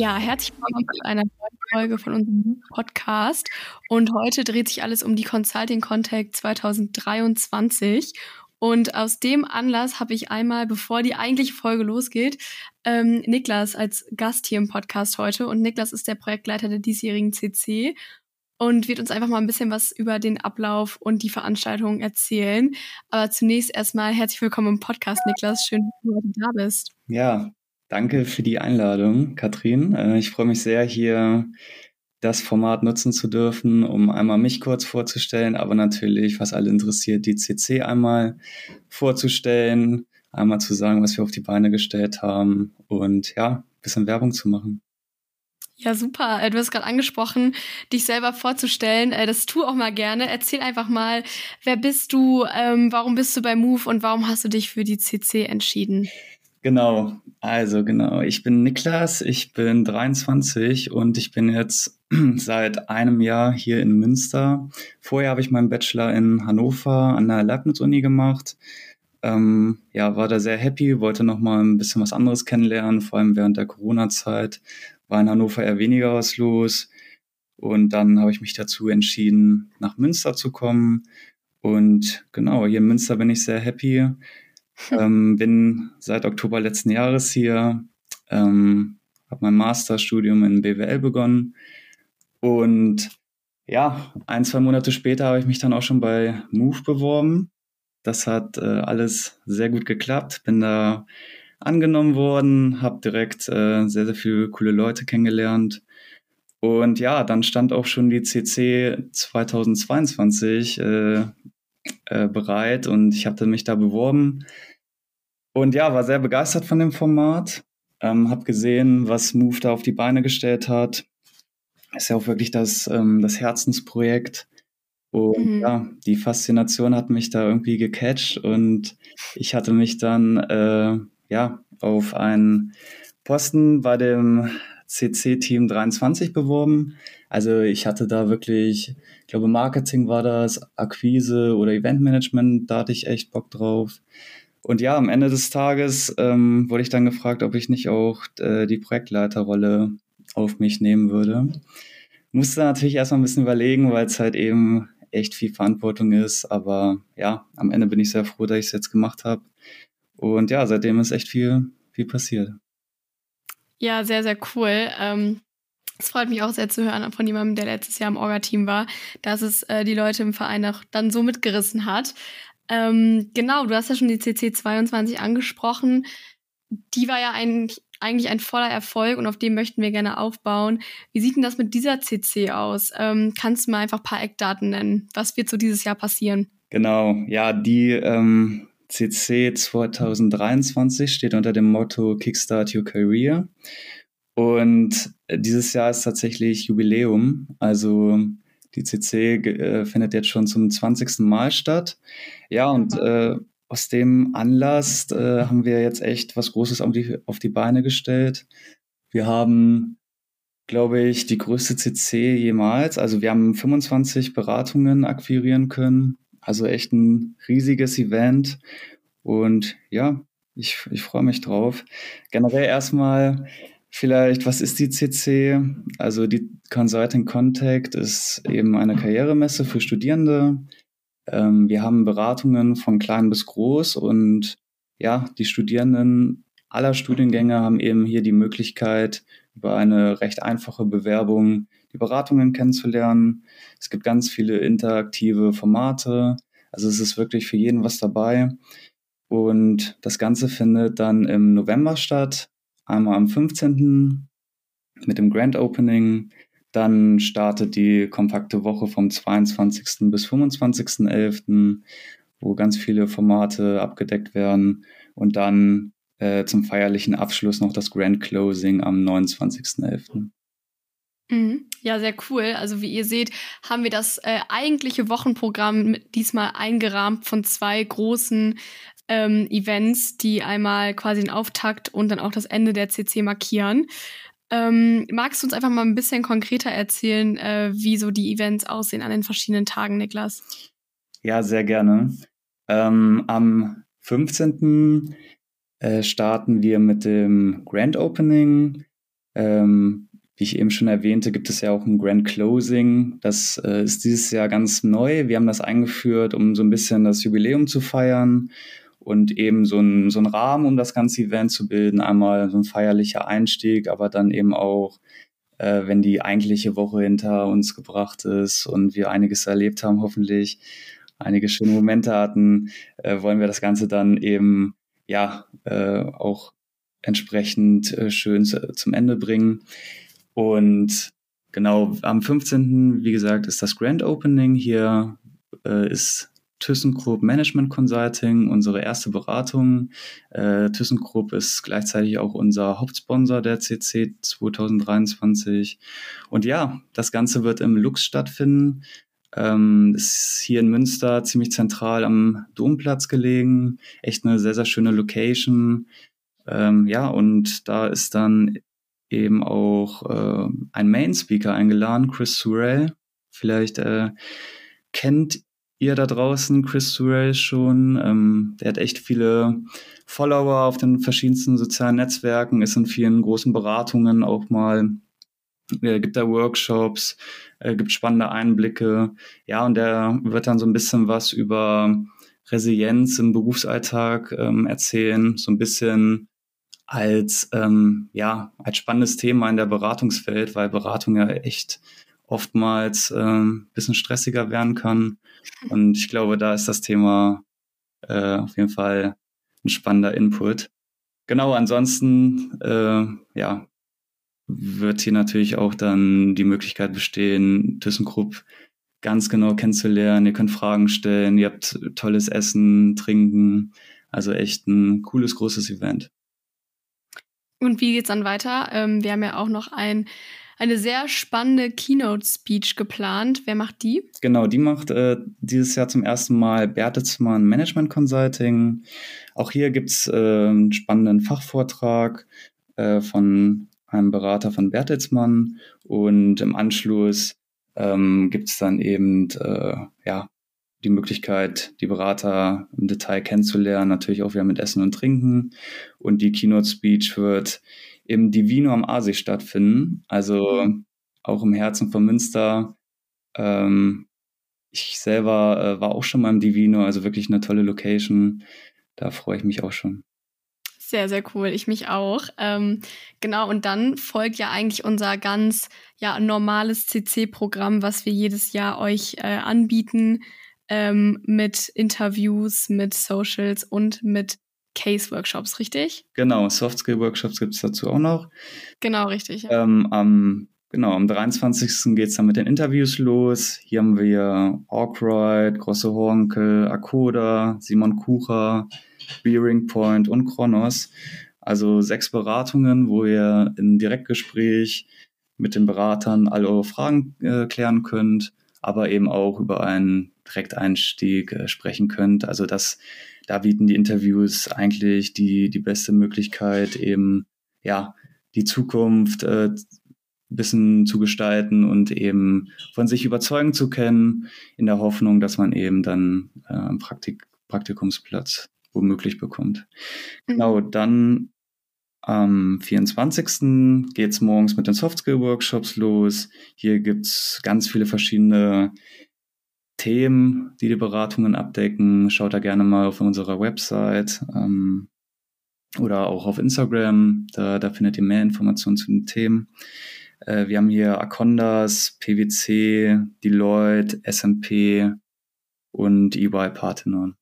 Ja, herzlich willkommen zu einer neuen Folge von unserem Podcast. Und heute dreht sich alles um die Consulting Contact 2023. Und aus dem Anlass habe ich einmal, bevor die eigentliche Folge losgeht, ähm, Niklas als Gast hier im Podcast heute. Und Niklas ist der Projektleiter der diesjährigen CC und wird uns einfach mal ein bisschen was über den Ablauf und die Veranstaltung erzählen. Aber zunächst erstmal herzlich willkommen im Podcast, Niklas. Schön, dass du heute da bist. Ja, danke für die Einladung, Katrin. Äh, ich freue mich sehr, hier das Format nutzen zu dürfen, um einmal mich kurz vorzustellen, aber natürlich, was alle interessiert, die CC einmal vorzustellen, einmal zu sagen, was wir auf die Beine gestellt haben und ja, bisschen Werbung zu machen. Ja, super. Äh, du hast gerade angesprochen, dich selber vorzustellen. Äh, das tu auch mal gerne. Erzähl einfach mal, wer bist du, ähm, warum bist du bei Move und warum hast du dich für die CC entschieden? Genau, also genau. Ich bin Niklas, ich bin 23 und ich bin jetzt seit einem Jahr hier in Münster. Vorher habe ich meinen Bachelor in Hannover an der Leibniz-Uni gemacht. Ähm, ja, war da sehr happy, wollte noch mal ein bisschen was anderes kennenlernen, vor allem während der Corona-Zeit war in Hannover eher weniger was los. Und dann habe ich mich dazu entschieden, nach Münster zu kommen. Und genau, hier in Münster bin ich sehr happy. Ähm, bin seit Oktober letzten Jahres hier, ähm, habe mein Masterstudium in BWL begonnen. Und ja, ein, zwei Monate später habe ich mich dann auch schon bei Move beworben. Das hat äh, alles sehr gut geklappt. Bin da angenommen worden, habe direkt äh, sehr, sehr viele coole Leute kennengelernt. Und ja, dann stand auch schon die CC 2022 äh, äh, bereit und ich hatte mich da beworben. Und ja, war sehr begeistert von dem Format. Ähm, habe gesehen, was Move da auf die Beine gestellt hat. Ist ja auch wirklich das, ähm, das Herzensprojekt. Und mhm. ja, die Faszination hat mich da irgendwie gecatcht und ich hatte mich dann äh, ja, auf einen Posten bei dem CC-Team 23 beworben. Also ich hatte da wirklich, ich glaube Marketing war das, Akquise oder Eventmanagement, da hatte ich echt Bock drauf. Und ja, am Ende des Tages ähm, wurde ich dann gefragt, ob ich nicht auch äh, die Projektleiterrolle auf mich nehmen würde. Musste natürlich erstmal ein bisschen überlegen, weil es halt eben echt viel Verantwortung ist. Aber ja, am Ende bin ich sehr froh, dass ich es jetzt gemacht habe. Und ja, seitdem ist echt viel, viel passiert. Ja, sehr, sehr cool. Ähm es freut mich auch sehr zu hören von jemandem, der letztes Jahr im Orga-Team war, dass es äh, die Leute im Verein auch dann so mitgerissen hat. Ähm, genau, du hast ja schon die CC 22 angesprochen. Die war ja ein, eigentlich ein voller Erfolg und auf dem möchten wir gerne aufbauen. Wie sieht denn das mit dieser CC aus? Ähm, kannst du mal einfach ein paar Eckdaten nennen? Was wird so dieses Jahr passieren? Genau, ja, die ähm, CC 2023 steht unter dem Motto Kickstart Your Career. Und dieses Jahr ist tatsächlich Jubiläum. Also die CC äh, findet jetzt schon zum 20. Mal statt. Ja, und äh, aus dem Anlass äh, haben wir jetzt echt was Großes auf die, auf die Beine gestellt. Wir haben, glaube ich, die größte CC jemals. Also wir haben 25 Beratungen akquirieren können. Also echt ein riesiges Event. Und ja, ich, ich freue mich drauf. Generell erstmal vielleicht, was ist die CC? Also die Consulting Contact ist eben eine Karrieremesse für Studierende. Ähm, wir haben Beratungen von klein bis groß und ja, die Studierenden aller Studiengänge haben eben hier die Möglichkeit, über eine recht einfache Bewerbung die Beratungen kennenzulernen. Es gibt ganz viele interaktive Formate. Also es ist wirklich für jeden was dabei. Und das Ganze findet dann im November statt. Einmal am 15. mit dem Grand Opening. Dann startet die kompakte Woche vom 22. bis 25.11., wo ganz viele Formate abgedeckt werden. Und dann äh, zum feierlichen Abschluss noch das Grand Closing am 29.11. Mhm. Ja, sehr cool. Also wie ihr seht, haben wir das äh, eigentliche Wochenprogramm diesmal eingerahmt von zwei großen ähm, Events, die einmal quasi den Auftakt und dann auch das Ende der CC markieren. Ähm, magst du uns einfach mal ein bisschen konkreter erzählen, äh, wie so die Events aussehen an den verschiedenen Tagen, Niklas? Ja, sehr gerne. Ähm, am 15. Äh, starten wir mit dem Grand Opening Ähm, wie ich eben schon erwähnte, gibt es ja auch ein Grand Closing. Das äh, ist dieses Jahr ganz neu. Wir haben das eingeführt, um so ein bisschen das Jubiläum zu feiern und eben so ein, so Rahmen, um das ganze Event zu bilden. Einmal so ein feierlicher Einstieg, aber dann eben auch, äh, wenn die eigentliche Woche hinter uns gebracht ist und wir einiges erlebt haben, hoffentlich einige schöne Momente hatten, äh, wollen wir das Ganze dann eben ja äh, auch entsprechend äh, schön zu, zum Ende bringen. Und genau, am 15. wie gesagt, ist das Grand Opening. Hier äh, ist ThyssenKrupp Management Consulting unsere erste Beratung. Äh, ThyssenKrupp ist gleichzeitig auch unser Hauptsponsor der CC 2023. Und ja, das Ganze wird im Lux stattfinden. Ähm, ist hier in Münster ziemlich zentral am Domplatz gelegen. Echt eine sehr, sehr schöne Location. Ähm, ja, und da ist dann eben auch äh, ein Main Speaker eingeladen, Chris Surrell. Vielleicht äh, kennt ihr da draußen Chris Surrell schon. Ähm, der hat echt viele Follower auf den verschiedensten sozialen Netzwerken, ist in vielen großen Beratungen auch mal, er gibt da Workshops, äh, gibt spannende Einblicke. Ja, und der wird dann so ein bisschen was über Resilienz im Berufsalltag ähm, erzählen, so ein bisschen als, ähm, ja, als spannendes Thema in der Beratungswelt, weil Beratung ja echt oftmals ähm, bisschen stressiger werden kann. Und ich glaube, da ist das Thema äh, auf jeden Fall ein spannender Input. Genau, ansonsten, äh, ja, wird hier natürlich auch dann die Möglichkeit bestehen, ThyssenKrupp ganz genau kennenzulernen. Ihr könnt Fragen stellen, ihr habt tolles Essen, Trinken. Also echt ein cooles, großes Event. Und wie geht's dann weiter? Ähm, wir haben ja auch noch ein, eine sehr spannende Keynote-Speech geplant. Wer macht die? Genau, die macht äh, dieses Jahr zum ersten Mal Bertelsmann Management Consulting. Auch hier gibt's äh, einen spannenden Fachvortrag äh, von einem Berater von Bertelsmann und im Anschluss ähm, gibt es dann eben äh, ja, die Möglichkeit, die Berater im Detail kennenzulernen, natürlich auch wieder mit Essen und Trinken. Und die Keynote Speech wird im Divino am Aasee stattfinden, also auch im Herzen von Münster. Ähm, ich selber äh, war auch schon mal im Divino, also wirklich eine tolle Location. Da freue ich mich auch schon. Sehr, sehr cool. Ich mich auch. Ähm, genau, und dann folgt ja eigentlich unser ganz ja, normales CC-Programm, was wir jedes Jahr euch äh, anbieten ähm, mit Interviews, mit Socials und mit Case-Workshops, richtig? Genau, Soft-Skill-Workshops gibt es dazu auch noch. Genau, richtig. Ja. Ähm, am, genau, am 23. geht es dann mit den Interviews los. Hier haben wir Awkwright, Grosse Hornkel, Akoda, Simon Kucher, Bearing Point und Kronos. Also sechs Beratungen, wo ihr im Direktgespräch mit den Beratern alle eure Fragen äh, klären könnt, aber eben auch über einen Direkteinstieg äh, sprechen könnt. Also das, da bieten die Interviews eigentlich die, die beste Möglichkeit, eben ja, die Zukunft äh, bisschen zu gestalten und eben von sich überzeugen zu können, in der Hoffnung, dass man eben dann äh, einen Praktik Praktikumsplatz womöglich bekommt. Mhm. Genau, dann am 24. geht's morgens mit den Softskill-Workshops los. Hier gibt's ganz viele verschiedene Themen, die die Beratungen abdecken, schaut da gerne mal auf unserer Website ähm, oder auch auf Instagram. Da, da findet ihr mehr Informationen zu den Themen. Äh, wir haben hier Acondas, PwC, Deloitte, S&P und EY Parthenon.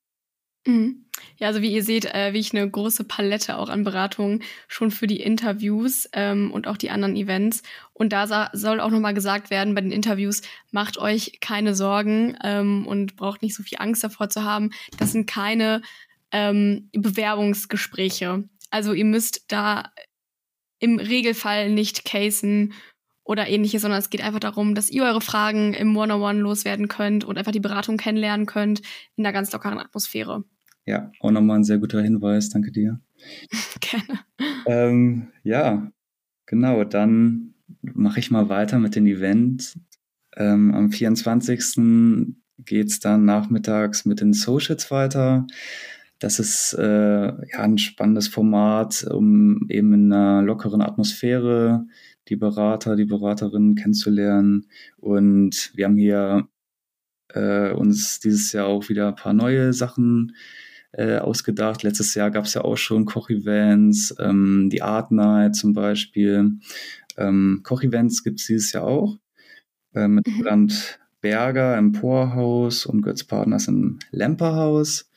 Mhm. Ja, also wie ihr seht, äh, wie ich eine große Palette auch an Beratungen schon für die Interviews ähm, und auch die anderen Events. Und da soll auch nochmal gesagt werden, bei den Interviews, macht euch keine Sorgen ähm, und braucht nicht so viel Angst davor zu haben. Das sind keine ähm, Bewerbungsgespräche. Also ihr müsst da im Regelfall nicht casen oder ähnliches, sondern es geht einfach darum, dass ihr eure Fragen im One-on-One loswerden könnt und einfach die Beratung kennenlernen könnt in einer ganz lockeren Atmosphäre. Ja, auch nochmal ein sehr guter Hinweis, danke dir. Gerne. Ähm, ja, genau, dann mache ich mal weiter mit den Events. Ähm, am 24. geht es dann nachmittags mit den Socials weiter. das ist äh, ja ein spannendes Format, um eben in einer lockeren Atmosphäre die Berater, die Beraterinnen kennenzulernen. Und wir haben hier äh, uns dieses Jahr auch wieder ein paar neue Sachen äh, ausgedacht. Letztes Jahr gab es ja auch schon Kochevents, ähm, die Art Night zum Beispiel. Ähm, Kochevents gibt es dieses Jahr auch äh, mit mhm. Roland Berger im Poorhaus und Götz Partners im Lemperhaus.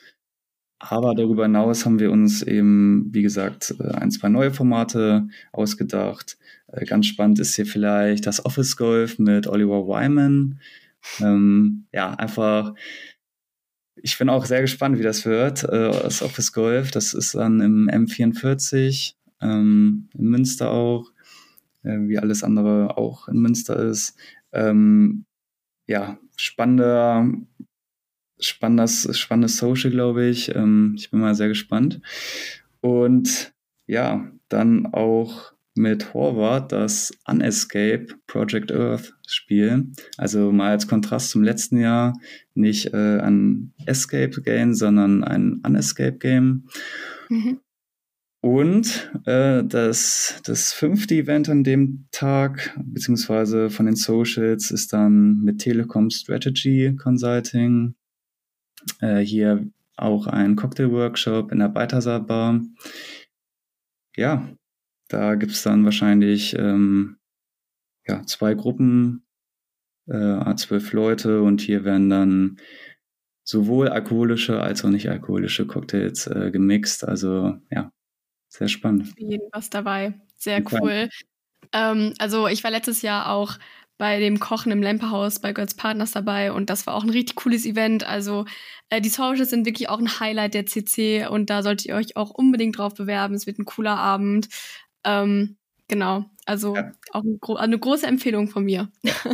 Aber darüber hinaus haben wir uns eben, wie gesagt, äh, ein, zwei neue Formate ausgedacht. Äh, ganz spannend ist hier vielleicht das Office Golf mit Oliver Wyman. Ähm, ja, einfach, ich bin auch sehr gespannt, wie das wird. Äh, das Office Golf, das ist dann im M44, ähm, in Münster auch, wie alles andere auch in Münster ist. Ähm, ja, spannender, spannendes, spannendes Social, glaube ich. Ähm, ich bin mal sehr gespannt. Und ja, dann auch mit Horvath das Unescape Project Earth Spiel. Also mal als Kontrast zum letzten Jahr nicht äh, ein Escape Game, sondern ein Unescape Game. Mhm. Und äh, das, das fünfte Event an dem Tag, beziehungsweise von den Socials, ist dann mit Telekom Strategy Consulting. Äh, hier auch ein Cocktail-Workshop in der Balthasar Bar. Ja, da gibt's dann wahrscheinlich ähm, ja, zwei Gruppen, äh, zwölf Leute und hier werden dann sowohl alkoholische als auch nicht alkoholische Cocktails äh, gemixt. Also ja, sehr spannend. Für jeden was dabei. Sehr cool. Ähm, also ich war letztes Jahr auch bei dem Kochen im Lemperhaus bei Götz Partners dabei und das war auch ein richtig cooles Event. Also äh, die Socials sind wirklich auch ein Highlight der CC und da solltet ihr euch auch unbedingt drauf bewerben. Es wird ein cooler Abend. Ähm, genau, also ja. auch ein gro eine große Empfehlung von mir.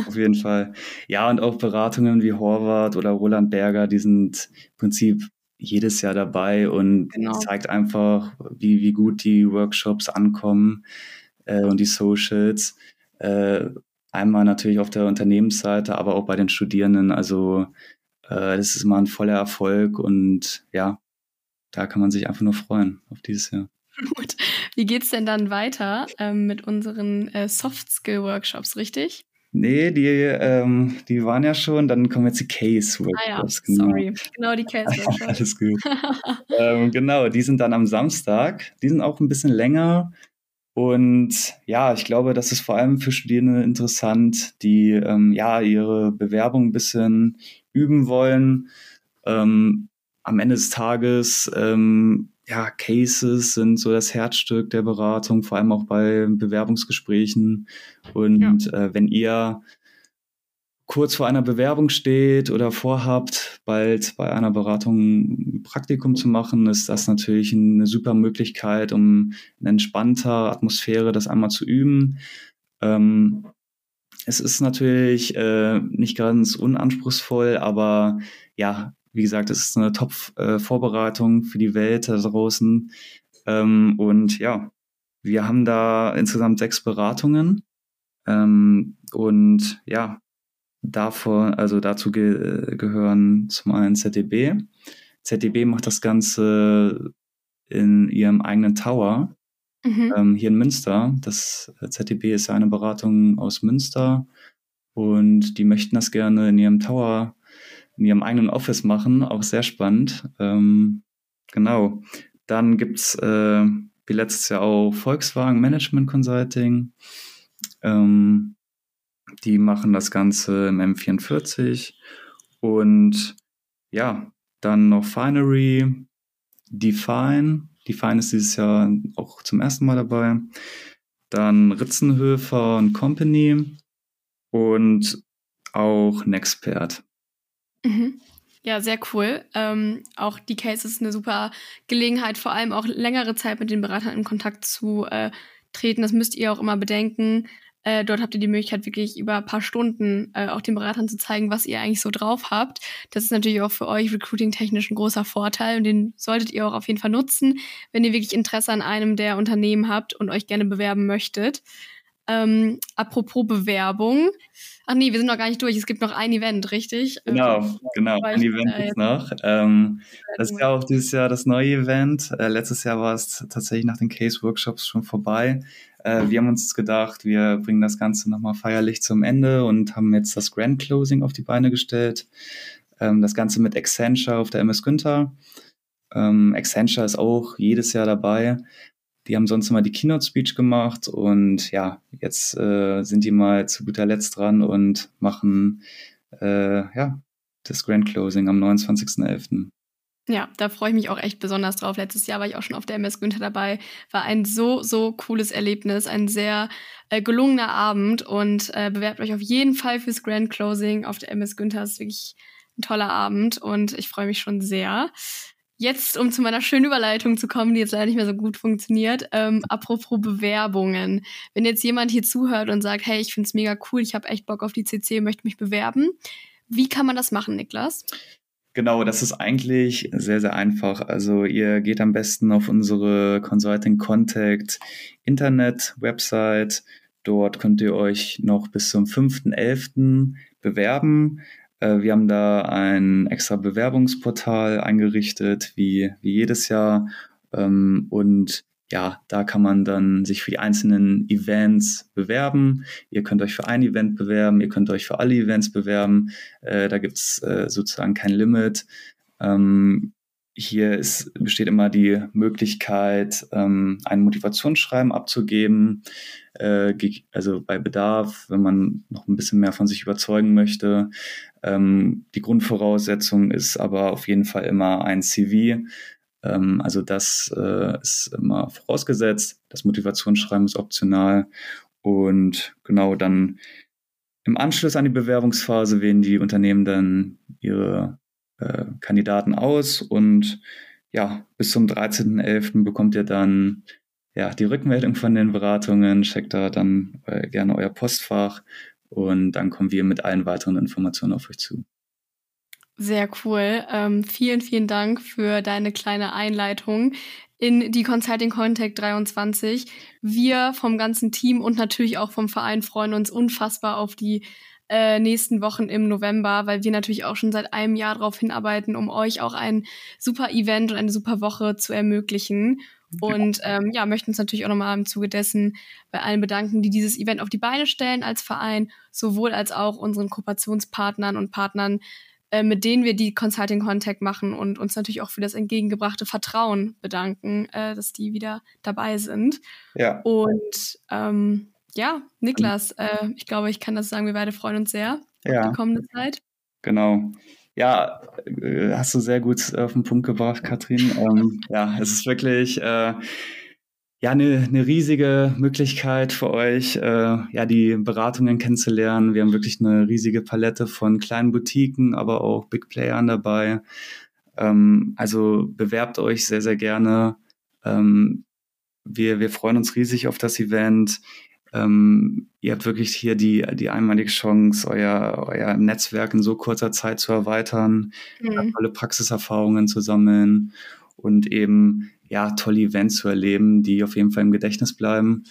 Auf jeden Fall. Ja, und auch Beratungen wie Horvath oder Roland Berger, die sind im Prinzip jedes Jahr dabei und genau. zeigt einfach, wie, wie gut die Workshops ankommen äh, und die Socials. Äh, einmal natürlich auf der Unternehmensseite, aber auch bei den Studierenden. Also äh, das ist immer ein voller Erfolg und ja, da kann man sich einfach nur freuen auf dieses Jahr. Gut. Wie geht's denn dann weiter ähm, mit unseren äh, Soft Skill Workshops, richtig? Nee, die, ähm, die waren ja schon, dann kommen jetzt die Case-Workshops. Ah ja, genau. sorry. Genau, die Case-Workshops. Alles gut. ähm, genau, die sind dann am Samstag. Die sind auch ein bisschen länger. Und ja, ich glaube, das ist vor allem für Studierende interessant, die ähm, ja ihre Bewerbung ein bisschen üben wollen. Ähm, am Ende des Tages ähm, ja, Cases sind so das Herzstück der Beratung, vor allem auch bei Bewerbungsgesprächen. Und ja. äh, wenn ihr kurz vor einer Bewerbung steht oder vorhabt, bald bei einer Beratung ein Praktikum zu machen, ist das natürlich eine super Möglichkeit, um in entspannter Atmosphäre das einmal zu üben. Ähm, es ist natürlich äh, nicht ganz unanspruchsvoll, aber ja, wie gesagt, es ist eine Top-Vorbereitung für die Welt da draußen. Ähm, und ja, wir haben da insgesamt sechs Beratungen. Ähm, und ja, davon, also dazu ge gehören zum einen ZDB. ZDB macht das Ganze in ihrem eigenen Tower mhm. ähm, hier in Münster. Das ZDB ist ja eine Beratung aus Münster und die möchten das gerne in ihrem Tower in ihrem eigenen Office machen, auch sehr spannend. Ähm, genau. Dann gibt's äh, wie letztes Jahr auch Volkswagen Management Consulting. Ähm, die machen das Ganze im M44. Und ja, dann noch Finery, Define. Define ist dieses Jahr auch zum ersten Mal dabei. Dann Ritzenhöfer und Company und auch Nexpert. Mhm. Ja, sehr cool. Ähm, auch die Case ist eine super Gelegenheit, vor allem auch längere Zeit mit den Beratern in Kontakt zu äh, treten. Das müsst ihr auch immer bedenken. Äh, dort habt ihr die Möglichkeit, wirklich über ein paar Stunden äh, auch den Beratern zu zeigen, was ihr eigentlich so drauf habt. Das ist natürlich auch für euch recruiting-technisch ein großer Vorteil und den solltet ihr auch auf jeden Fall nutzen, wenn ihr wirklich Interesse an einem der Unternehmen habt und euch gerne bewerben möchtet. Ähm, apropos Bewerbung. Ach nee, wir sind noch gar nicht durch. Es gibt noch ein Event, richtig? Genau, ähm, genau. Ein Event äh, gibt noch. Ähm, das ist ja auch dieses Jahr das neue Event. Äh, letztes Jahr war es tatsächlich nach den Case-Workshops schon vorbei. Äh, wir haben uns gedacht, wir bringen das Ganze nochmal feierlich zum Ende und haben jetzt das Grand Closing auf die Beine gestellt. Ähm, das Ganze mit Accenture auf der MS Günther. Ähm, Accenture ist auch jedes Jahr dabei. Die haben sonst immer die Keynote-Speech gemacht und ja, jetzt äh, sind die mal zu guter Letzt dran und machen äh, ja, das Grand Closing am 29.11. Ja, da freue ich mich auch echt besonders drauf. Letztes Jahr war ich auch schon auf der MS Günther dabei. War ein so, so cooles Erlebnis, ein sehr äh, gelungener Abend und äh, bewerbt euch auf jeden Fall fürs Grand Closing auf der MS Günther. Ist wirklich ein toller Abend und ich freue mich schon sehr. Jetzt, um zu meiner schönen Überleitung zu kommen, die jetzt leider nicht mehr so gut funktioniert, ähm, apropos Bewerbungen. Wenn jetzt jemand hier zuhört und sagt, hey, ich find's mega cool, ich habe echt Bock auf die CC, möchte mich bewerben, wie kann man das machen, Niklas? Genau, das ist eigentlich sehr, sehr einfach. Also ihr geht am besten auf unsere Consulting Contact Internet Website. Dort könnt ihr euch noch bis zum 5.11. bewerben. Äh, wir haben da ein extra Bewerbungsportal eingerichtet, wie, wie jedes Jahr. Ähm, und ja, da kann man dann sich für die einzelnen Events bewerben. Ihr könnt euch für ein Event bewerben, ihr könnt euch für alle Events bewerben. Äh, da gibt's äh, sozusagen kein Limit. Ähm, hier ist, besteht immer die Möglichkeit, ähm, ein Motivationsschreiben abzugeben. Äh, also bei Bedarf, wenn man noch ein bisschen mehr von sich überzeugen möchte. Ähm, die Grundvoraussetzung ist aber auf jeden Fall immer ein CV. Ähm, also das äh, ist immer vorausgesetzt. Das Motivationsschreiben ist optional. Und genau dann im Anschluss an die Bewerbungsphase wählen die Unternehmen dann ihre äh, Kandidaten aus und ja, bis zum 13.11. bekommt ihr dann ja, die Rückmeldung von den Beratungen, checkt da dann äh, gerne euer Postfach und dann kommen wir mit allen weiteren Informationen auf euch zu. Sehr cool. Ähm, vielen, vielen Dank für deine kleine Einleitung in die Consulting Contact 23. Wir vom ganzen Team und natürlich auch vom Verein freuen uns unfassbar auf die äh, nächsten Wochen im November, weil wir natürlich auch schon seit einem Jahr darauf hinarbeiten, um euch auch ein super Event und eine super Woche zu ermöglichen. Und ähm, ja, möchten uns natürlich auch nochmal im Zuge dessen bei allen bedanken, die dieses Event auf die Beine stellen als Verein, sowohl als auch unseren Kooperationspartnern und Partnern, äh, mit denen wir die Consulting Contact machen und uns natürlich auch für das entgegengebrachte Vertrauen bedanken, äh, dass die wieder dabei sind. Ja. Und ähm, ja, Niklas, äh, ich glaube, ich kann das sagen, wir beide freuen uns sehr ja. auf die kommende Zeit. Genau. Ja, äh, hast du sehr gut auf den Punkt gebracht, Katrin. Ähm, ja, es ist wirklich äh, ja eine, eine riesige Möglichkeit für euch, äh, ja die Beratungen kennenzulernen. Wir haben wirklich eine riesige Palette von kleinen Boutiquen, aber auch Big Playern dabei. Ähm, also bewerbt euch sehr sehr gerne. Ähm, wir, wir freuen uns riesig auf das Event. Ähm, ihr habt wirklich hier die, die einmalige Chance, euer, euer Netzwerk in so kurzer Zeit zu erweitern, mhm. tolle Praxiserfahrungen zu sammeln und eben ja tolle Events zu erleben, die auf jeden Fall im Gedächtnis bleiben.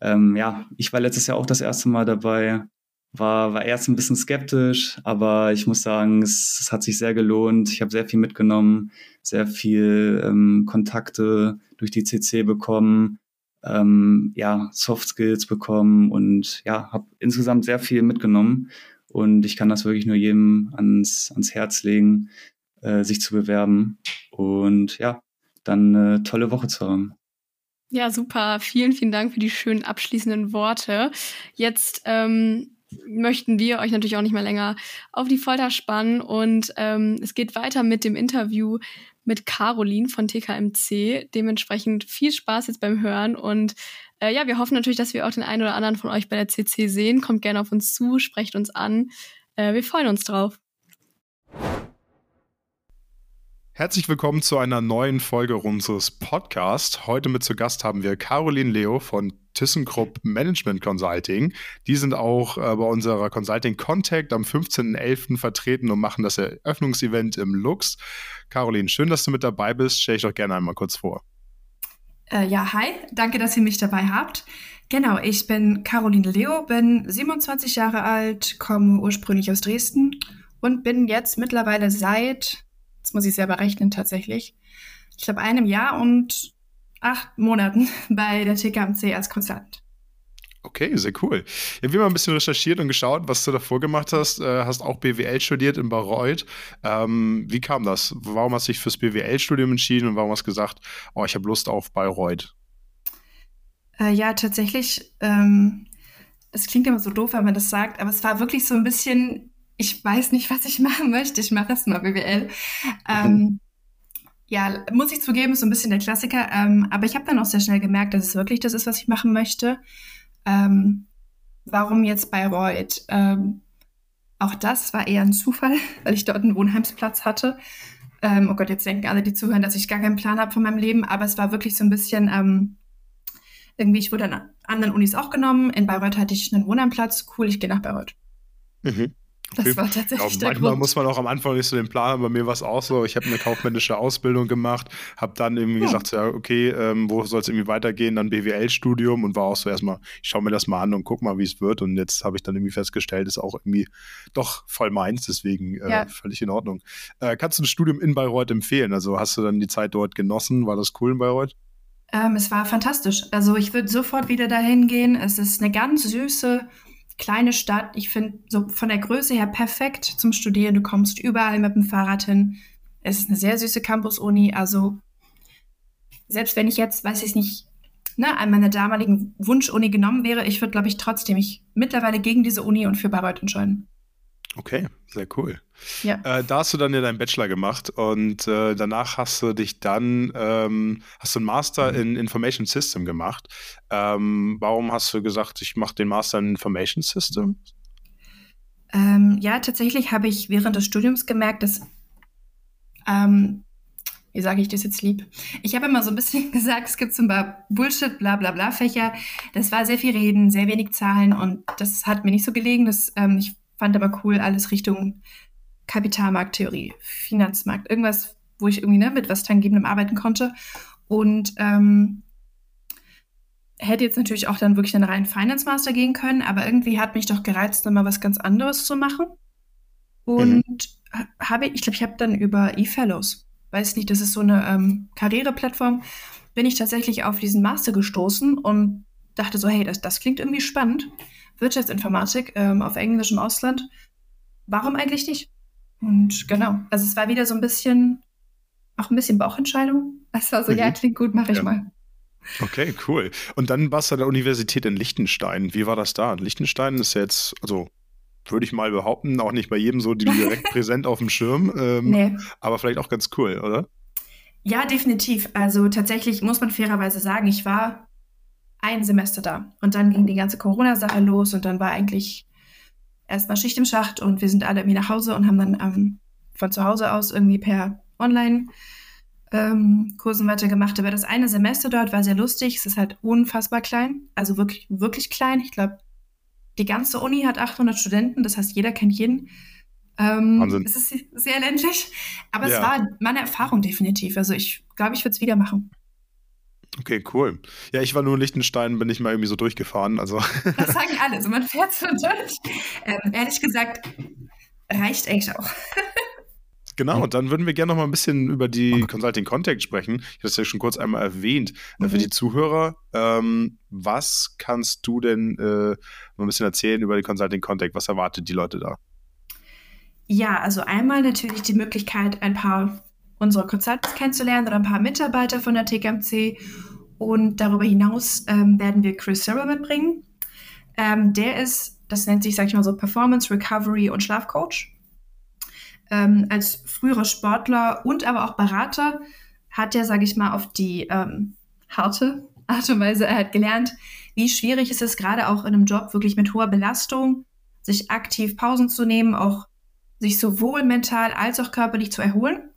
Ähm, ja, ich war letztes Jahr auch das erste Mal dabei, war, war erst ein bisschen skeptisch, aber ich muss sagen, es, es hat sich sehr gelohnt. Ich habe sehr viel mitgenommen, sehr viel ähm, Kontakte durch die CC bekommen ähm, ja, Soft Skills bekommen und ja, habe insgesamt sehr viel mitgenommen. Und ich kann das wirklich nur jedem ans, ans Herz legen, äh, sich zu bewerben und ja, dann eine tolle Woche zu haben. Ja, super. Vielen, vielen Dank für die schönen abschließenden Worte. Jetzt ähm, möchten wir euch natürlich auch nicht mehr länger auf die Folter spannen und ähm, es geht weiter mit dem Interview mit Caroline von TKMC. Dementsprechend viel Spaß jetzt beim Hören und äh, ja, wir hoffen natürlich, dass wir auch den einen oder anderen von euch bei der CC sehen. Kommt gerne auf uns zu, sprecht uns an. Äh, wir freuen uns drauf. Herzlich willkommen zu einer neuen Folge unseres Podcasts. Heute mit zu Gast haben wir Caroline Leo von ThyssenKrupp Management Consulting. Die sind auch äh, bei unserer Consulting Contact am 15.11. vertreten und machen das Eröffnungsevent im Lux. Caroline, schön, dass du mit dabei bist. Stell dich doch gerne einmal kurz vor. Äh, ja, hi, danke, dass ihr mich dabei habt. Genau, ich bin Caroline Leo, bin 27 Jahre alt, komme ursprünglich aus Dresden und bin jetzt mittlerweile seit, jetzt muss ich selber rechnen tatsächlich, ich glaube einem Jahr und acht Monaten bei der TKMC als Konsultant. Okay, sehr cool. Ja, wir haben ein bisschen recherchiert und geschaut, was du davor gemacht hast. Äh, hast auch BWL studiert in Bayreuth. Ähm, wie kam das? Warum hast du dich fürs BWL-Studium entschieden und warum hast du gesagt, oh, ich habe Lust auf Bayreuth? Äh, ja, tatsächlich. Ähm, das klingt immer so doof, wenn man das sagt, aber es war wirklich so ein bisschen, ich weiß nicht, was ich machen möchte. Ich mache erst mal BWL. Ähm, ja, muss ich zugeben, ist so ein bisschen der Klassiker. Ähm, aber ich habe dann auch sehr schnell gemerkt, dass es wirklich das ist, was ich machen möchte. Ähm, warum jetzt Bayreuth? Ähm, auch das war eher ein Zufall, weil ich dort einen Wohnheimsplatz hatte. Ähm, oh Gott, jetzt denken alle, die zuhören, dass ich gar keinen Plan habe von meinem Leben, aber es war wirklich so ein bisschen, ähm, irgendwie, ich wurde an anderen Unis auch genommen. In Bayreuth hatte ich einen Wohnheimplatz. Cool, ich gehe nach Bayreuth. Mhm. Das war tatsächlich ja, der Manchmal Grund. muss man auch am Anfang nicht so den Plan haben. Bei mir war es auch so. Ich habe eine kaufmännische Ausbildung gemacht, habe dann irgendwie ja. gesagt, ja, okay, ähm, wo soll es irgendwie weitergehen? Dann BWL-Studium und war auch so erstmal, ich schaue mir das mal an und guck mal, wie es wird. Und jetzt habe ich dann irgendwie festgestellt, ist auch irgendwie doch voll meins, deswegen äh, ja. völlig in Ordnung. Äh, kannst du das Studium in Bayreuth empfehlen? Also hast du dann die Zeit dort genossen? War das cool in Bayreuth? Ähm, es war fantastisch. Also ich würde sofort wieder dahin gehen. Es ist eine ganz süße, kleine Stadt. Ich finde so von der Größe her perfekt zum Studieren. Du kommst überall mit dem Fahrrad hin. Es ist eine sehr süße Campus-Uni. Also selbst wenn ich jetzt, weiß ich nicht, ne, an meiner damaligen Wunsch-Uni genommen wäre, ich würde, glaube ich, trotzdem mich mittlerweile gegen diese Uni und für Bayreuth entscheiden. Okay, sehr cool. Ja. Äh, da hast du dann ja deinen Bachelor gemacht und äh, danach hast du dich dann, ähm, hast du einen Master mhm. in Information System gemacht. Ähm, warum hast du gesagt, ich mache den Master in Information System? Ähm, ja, tatsächlich habe ich während des Studiums gemerkt, dass, ähm, wie sage ich das jetzt lieb? Ich habe immer so ein bisschen gesagt, es gibt so ein paar Bullshit, bla bla bla Fächer. Das war sehr viel Reden, sehr wenig Zahlen und das hat mir nicht so gelegen. Das, ähm, ich fand aber cool, alles Richtung Kapitalmarkttheorie, Finanzmarkt, irgendwas, wo ich irgendwie ne, mit was Tangiblem arbeiten konnte. Und ähm, hätte jetzt natürlich auch dann wirklich einen reinen Finance Master gehen können, aber irgendwie hat mich doch gereizt, nochmal was ganz anderes zu machen. Und mhm. habe ich glaube, ich habe dann über eFellows, weiß nicht, das ist so eine ähm, Karriereplattform, bin ich tatsächlich auf diesen Master gestoßen und dachte so, hey, das, das klingt irgendwie spannend. Wirtschaftsinformatik ähm, auf Englisch im Ausland. Warum eigentlich nicht? Und genau, also es war wieder so ein bisschen, auch ein bisschen Bauchentscheidung. Es war so, mhm. ja, klingt gut, mache ich ja. mal. Okay, cool. Und dann warst du an der Universität in Liechtenstein. Wie war das da? Liechtenstein ist jetzt, also würde ich mal behaupten, auch nicht bei jedem so direkt präsent auf dem Schirm. Ähm, nee. Aber vielleicht auch ganz cool, oder? Ja, definitiv. Also tatsächlich muss man fairerweise sagen, ich war ein Semester da. Und dann ging die ganze Corona-Sache los und dann war eigentlich erstmal Schicht im Schacht und wir sind alle irgendwie nach Hause und haben dann ähm, von zu Hause aus irgendwie per Online ähm, Kursen weitergemacht. Aber das eine Semester dort war sehr lustig. Es ist halt unfassbar klein. Also wirklich, wirklich klein. Ich glaube, die ganze Uni hat 800 Studenten. Das heißt, jeder kennt jeden. Ähm, Wahnsinn. Es ist sehr ländlich. Aber ja. es war meine Erfahrung definitiv. Also ich glaube, ich würde es wieder machen. Okay, cool. Ja, ich war nur in Liechtenstein, bin ich mal irgendwie so durchgefahren. Also. Das sagen alle, so man fährt so durch. Ähm, ehrlich gesagt, reicht eigentlich auch. Genau, und dann würden wir gerne noch mal ein bisschen über die Consulting Contact sprechen. Ich habe es ja schon kurz einmal erwähnt. Äh, mhm. Für die Zuhörer, ähm, was kannst du denn äh, mal ein bisschen erzählen über die Consulting Contact? Was erwartet die Leute da? Ja, also einmal natürlich die Möglichkeit, ein paar unsere Consultants kennenzulernen oder ein paar Mitarbeiter von der TKMC. Und darüber hinaus ähm, werden wir Chris Server mitbringen. Ähm, der ist, das nennt sich, sag ich mal so, Performance, Recovery und Schlafcoach. Ähm, als früherer Sportler und aber auch Berater hat er, sage ich mal, auf die ähm, harte Art und Weise er hat gelernt, wie schwierig ist es gerade auch in einem Job wirklich mit hoher Belastung, sich aktiv Pausen zu nehmen, auch sich sowohl mental als auch körperlich zu erholen.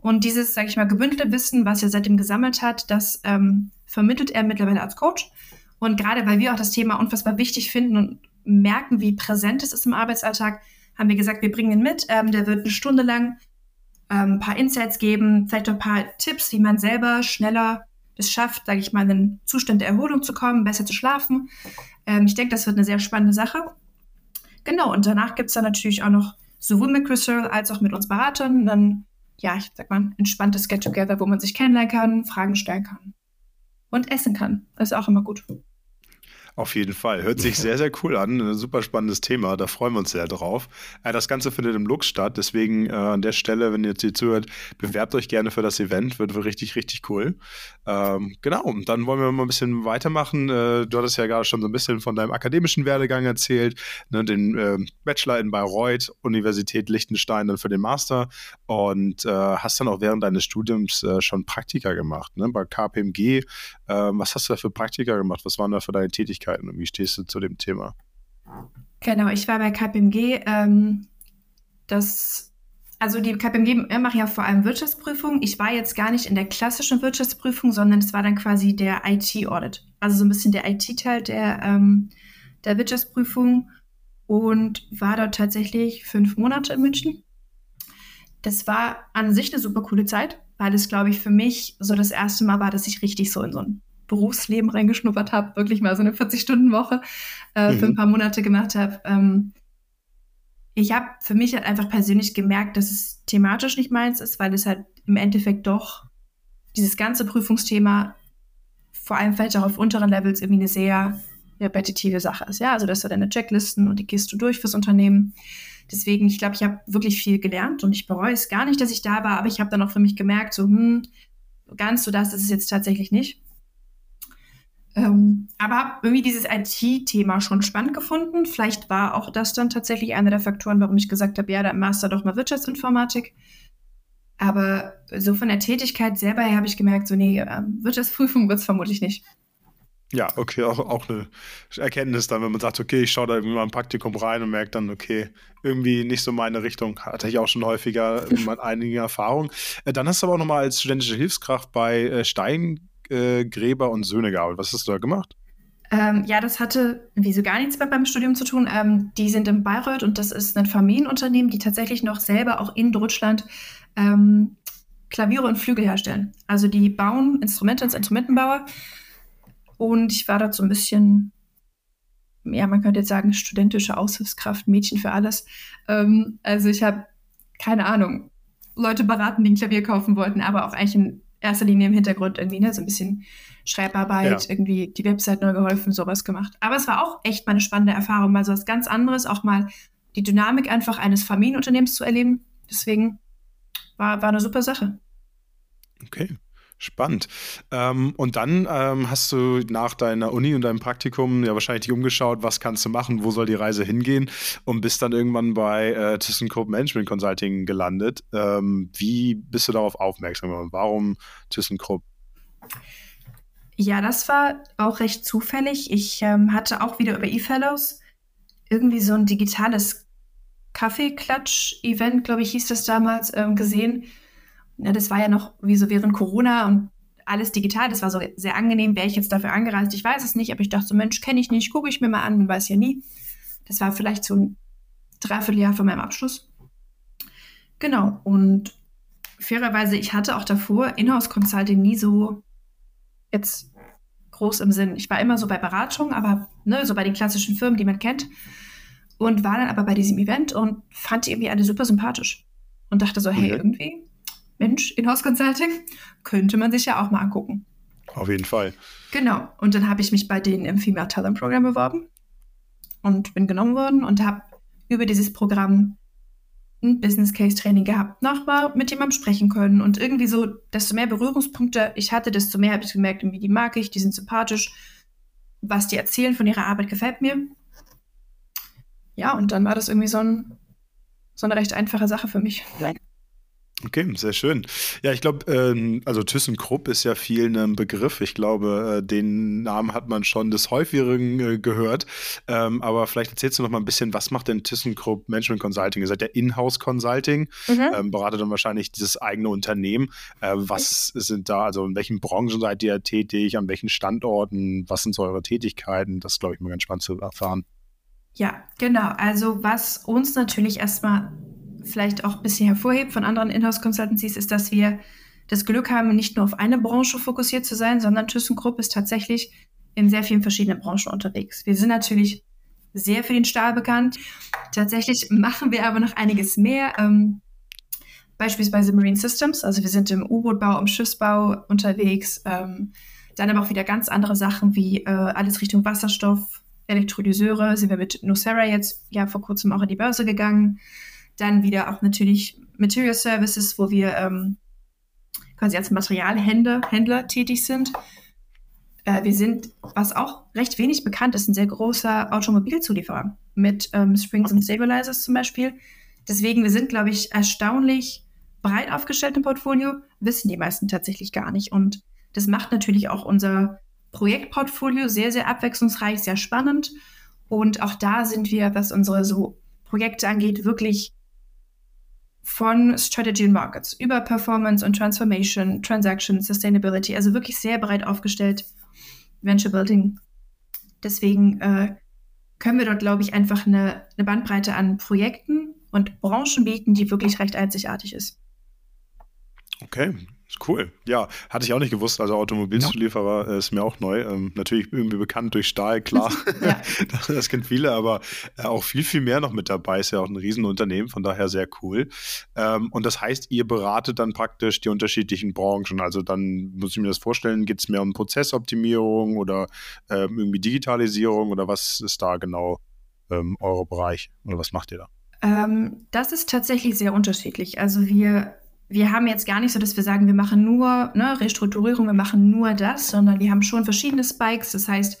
Und dieses, sage ich mal, gebündelte Wissen, was er seitdem gesammelt hat, das ähm, vermittelt er mittlerweile als Coach. Und gerade weil wir auch das Thema unfassbar wichtig finden und merken, wie präsent es ist im Arbeitsalltag, haben wir gesagt, wir bringen ihn mit. Ähm, der wird eine Stunde lang ähm, ein paar Insights geben, vielleicht auch ein paar Tipps, wie man selber schneller es schafft, sage ich mal, in einen Zustand der Erholung zu kommen, besser zu schlafen. Ähm, ich denke, das wird eine sehr spannende Sache. Genau, und danach gibt es dann natürlich auch noch sowohl mit Searle als auch mit uns Beratern dann, ja, ich sag mal, entspanntes Get-Together, wo man sich kennenlernen kann, Fragen stellen kann und essen kann. Das ist auch immer gut. Auf jeden Fall. Hört sich sehr, sehr cool an. Ein super spannendes Thema. Da freuen wir uns sehr drauf. Äh, das Ganze findet im Lux statt. Deswegen äh, an der Stelle, wenn ihr jetzt hier zuhört, bewerbt euch gerne für das Event. Wird richtig, richtig cool. Ähm, genau. Und dann wollen wir mal ein bisschen weitermachen. Äh, du hattest ja gerade schon so ein bisschen von deinem akademischen Werdegang erzählt. Ne, den Bachelor in Bayreuth, Universität Liechtenstein dann für den Master. Und hast dann auch während deines Studiums schon Praktika gemacht. Ne? Bei KPMG. Ähm, was hast du da für Praktika gemacht? Was waren da für deine Tätigkeiten? Tätigkeiten und wie stehst du zu dem Thema? Genau, ich war bei KPMG. Ähm, das, also die KPMG macht ja vor allem Wirtschaftsprüfung. Ich war jetzt gar nicht in der klassischen Wirtschaftsprüfung, sondern es war dann quasi der IT-Audit. Also so ein bisschen der IT-Teil der, ähm, der Wirtschaftsprüfung und war dort tatsächlich fünf Monate in München. Das war an sich eine super coole Zeit, weil es, glaube ich, für mich so das erste Mal war, dass ich richtig so in so ein Berufsleben reingeschnuppert habe, wirklich mal so eine 40-Stunden-Woche äh, mhm. für ein paar Monate gemacht habe. Ähm, ich habe für mich halt einfach persönlich gemerkt, dass es thematisch nicht meins ist, weil es halt im Endeffekt doch dieses ganze Prüfungsthema, vor allem vielleicht auch auf unteren Levels, irgendwie eine sehr repetitive Sache ist. Ja, also das sind deine Checklisten und die gehst du durch fürs Unternehmen. Deswegen, ich glaube, ich habe wirklich viel gelernt und ich bereue es gar nicht, dass ich da war, aber ich habe dann auch für mich gemerkt, so, hm, ganz so das ist es jetzt tatsächlich nicht. Ähm, aber habe irgendwie dieses IT-Thema schon spannend gefunden. Vielleicht war auch das dann tatsächlich einer der Faktoren, warum ich gesagt habe, ja, der Master doch mal Wirtschaftsinformatik. Aber so von der Tätigkeit selber her habe ich gemerkt, so nee, ähm, Wirtschaftsprüfung wird es vermutlich nicht. Ja, okay, auch, auch eine Erkenntnis dann, wenn man sagt, okay, ich schaue da irgendwie mal ein Praktikum rein und merke dann, okay, irgendwie nicht so meine Richtung. Hatte ich auch schon häufiger einige Erfahrungen. Äh, dann hast du aber auch nochmal als studentische Hilfskraft bei äh, Stein äh, Gräber und Söhne gearbeitet. Was hast du da gemacht? Ähm, ja, das hatte wieso gar nichts mehr beim Studium zu tun. Ähm, die sind in Bayreuth und das ist ein Familienunternehmen, die tatsächlich noch selber auch in Deutschland ähm, Klaviere und Flügel herstellen. Also die bauen Instrumente als Instrumentenbauer. Und ich war dort so ein bisschen, ja, man könnte jetzt sagen, studentische Aushilfskraft, Mädchen für alles. Ähm, also ich habe, keine Ahnung, Leute beraten, die ein Klavier kaufen wollten, aber auch eigentlich ein erster Linie im Hintergrund irgendwie, ne, so ein bisschen Schreibarbeit, ja. irgendwie die Website neu geholfen, sowas gemacht. Aber es war auch echt mal eine spannende Erfahrung, mal so was ganz anderes, auch mal die Dynamik einfach eines Familienunternehmens zu erleben. Deswegen war, war eine super Sache. Okay. Spannend. Ähm, und dann ähm, hast du nach deiner Uni und deinem Praktikum ja wahrscheinlich dich umgeschaut, was kannst du machen, wo soll die Reise hingehen und bist dann irgendwann bei äh, ThyssenKrupp Management Consulting gelandet. Ähm, wie bist du darauf aufmerksam geworden? Warum ThyssenKrupp? Ja, das war auch recht zufällig. Ich ähm, hatte auch wieder über eFellows irgendwie so ein digitales Kaffeeklatsch-Event, glaube ich, hieß das damals, ähm, gesehen ja, das war ja noch wie so während Corona und alles digital. Das war so sehr angenehm. Wäre ich jetzt dafür angereist? Ich weiß es nicht, aber ich dachte so, Mensch, kenne ich nicht, gucke ich mir mal an, man weiß ja nie. Das war vielleicht so ein Dreivierteljahr vor meinem Abschluss. Genau. Und fairerweise, ich hatte auch davor Inhouse Consulting nie so jetzt groß im Sinn. Ich war immer so bei Beratungen, aber ne, so bei den klassischen Firmen, die man kennt. Und war dann aber bei diesem Event und fand die irgendwie alle super sympathisch. Und dachte so, hey, okay. irgendwie Mensch, Inhouse Consulting, könnte man sich ja auch mal angucken. Auf jeden Fall. Genau. Und dann habe ich mich bei denen im Female Talent Program beworben und bin genommen worden und habe über dieses Programm ein Business Case Training gehabt, nochmal mit jemandem sprechen können und irgendwie so, desto mehr Berührungspunkte ich hatte, desto mehr habe ich gemerkt, irgendwie die mag ich, die sind sympathisch, was die erzählen von ihrer Arbeit gefällt mir. Ja, und dann war das irgendwie so, ein, so eine recht einfache Sache für mich. Okay, sehr schön. Ja, ich glaube, ähm, also ThyssenKrupp ist ja vielen ein Begriff. Ich glaube, äh, den Namen hat man schon des häufigeren äh, gehört. Ähm, aber vielleicht erzählst du noch mal ein bisschen, was macht denn ThyssenKrupp Management Consulting? Ihr seid ja Inhouse Consulting, mhm. ähm, beratet dann wahrscheinlich dieses eigene Unternehmen. Äh, was sind da, also in welchen Branchen seid ihr tätig, an welchen Standorten, was sind so eure Tätigkeiten? Das glaube ich mal ganz spannend zu erfahren. Ja, genau. Also was uns natürlich erstmal vielleicht auch ein bisschen hervorhebt von anderen Inhouse-Consultancies, ist, dass wir das Glück haben, nicht nur auf eine Branche fokussiert zu sein, sondern ThyssenKrupp ist tatsächlich in sehr vielen verschiedenen Branchen unterwegs. Wir sind natürlich sehr für den Stahl bekannt. Tatsächlich machen wir aber noch einiges mehr. Ähm, beispielsweise Marine Systems, also wir sind im U-Boot-Bau, im Schiffsbau unterwegs. Ähm, dann aber auch wieder ganz andere Sachen wie äh, alles Richtung Wasserstoff, Elektrolyseure. Sind wir mit Nucera jetzt ja vor kurzem auch in die Börse gegangen. Dann wieder auch natürlich Material Services, wo wir ähm, quasi als Materialhändler Händler tätig sind. Äh, wir sind, was auch recht wenig bekannt ist, ein sehr großer Automobilzulieferer mit ähm, Springs und Stabilizers zum Beispiel. Deswegen, wir sind, glaube ich, erstaunlich breit aufgestellt im Portfolio, wissen die meisten tatsächlich gar nicht. Und das macht natürlich auch unser Projektportfolio sehr, sehr abwechslungsreich, sehr spannend. Und auch da sind wir, was unsere so Projekte angeht, wirklich von Strategy and Markets über Performance und Transformation, Transaction, Sustainability, also wirklich sehr breit aufgestellt, Venture Building. Deswegen äh, können wir dort, glaube ich, einfach eine, eine Bandbreite an Projekten und Branchen bieten, die wirklich recht einzigartig ist. Okay, Cool. Ja, hatte ich auch nicht gewusst. Also Automobilzulieferer ja. ist mir auch neu. Ähm, natürlich irgendwie bekannt durch Stahl, klar. Ja. das, das kennen viele, aber äh, auch viel, viel mehr noch mit dabei. Ist ja auch ein Riesenunternehmen, von daher sehr cool. Ähm, und das heißt, ihr beratet dann praktisch die unterschiedlichen Branchen. Also dann muss ich mir das vorstellen, geht es mehr um Prozessoptimierung oder ähm, irgendwie Digitalisierung oder was ist da genau ähm, euer Bereich oder was macht ihr da? Ähm, das ist tatsächlich sehr unterschiedlich. Also wir wir haben jetzt gar nicht so, dass wir sagen, wir machen nur ne, Restrukturierung, wir machen nur das, sondern wir haben schon verschiedene Spikes. Das heißt,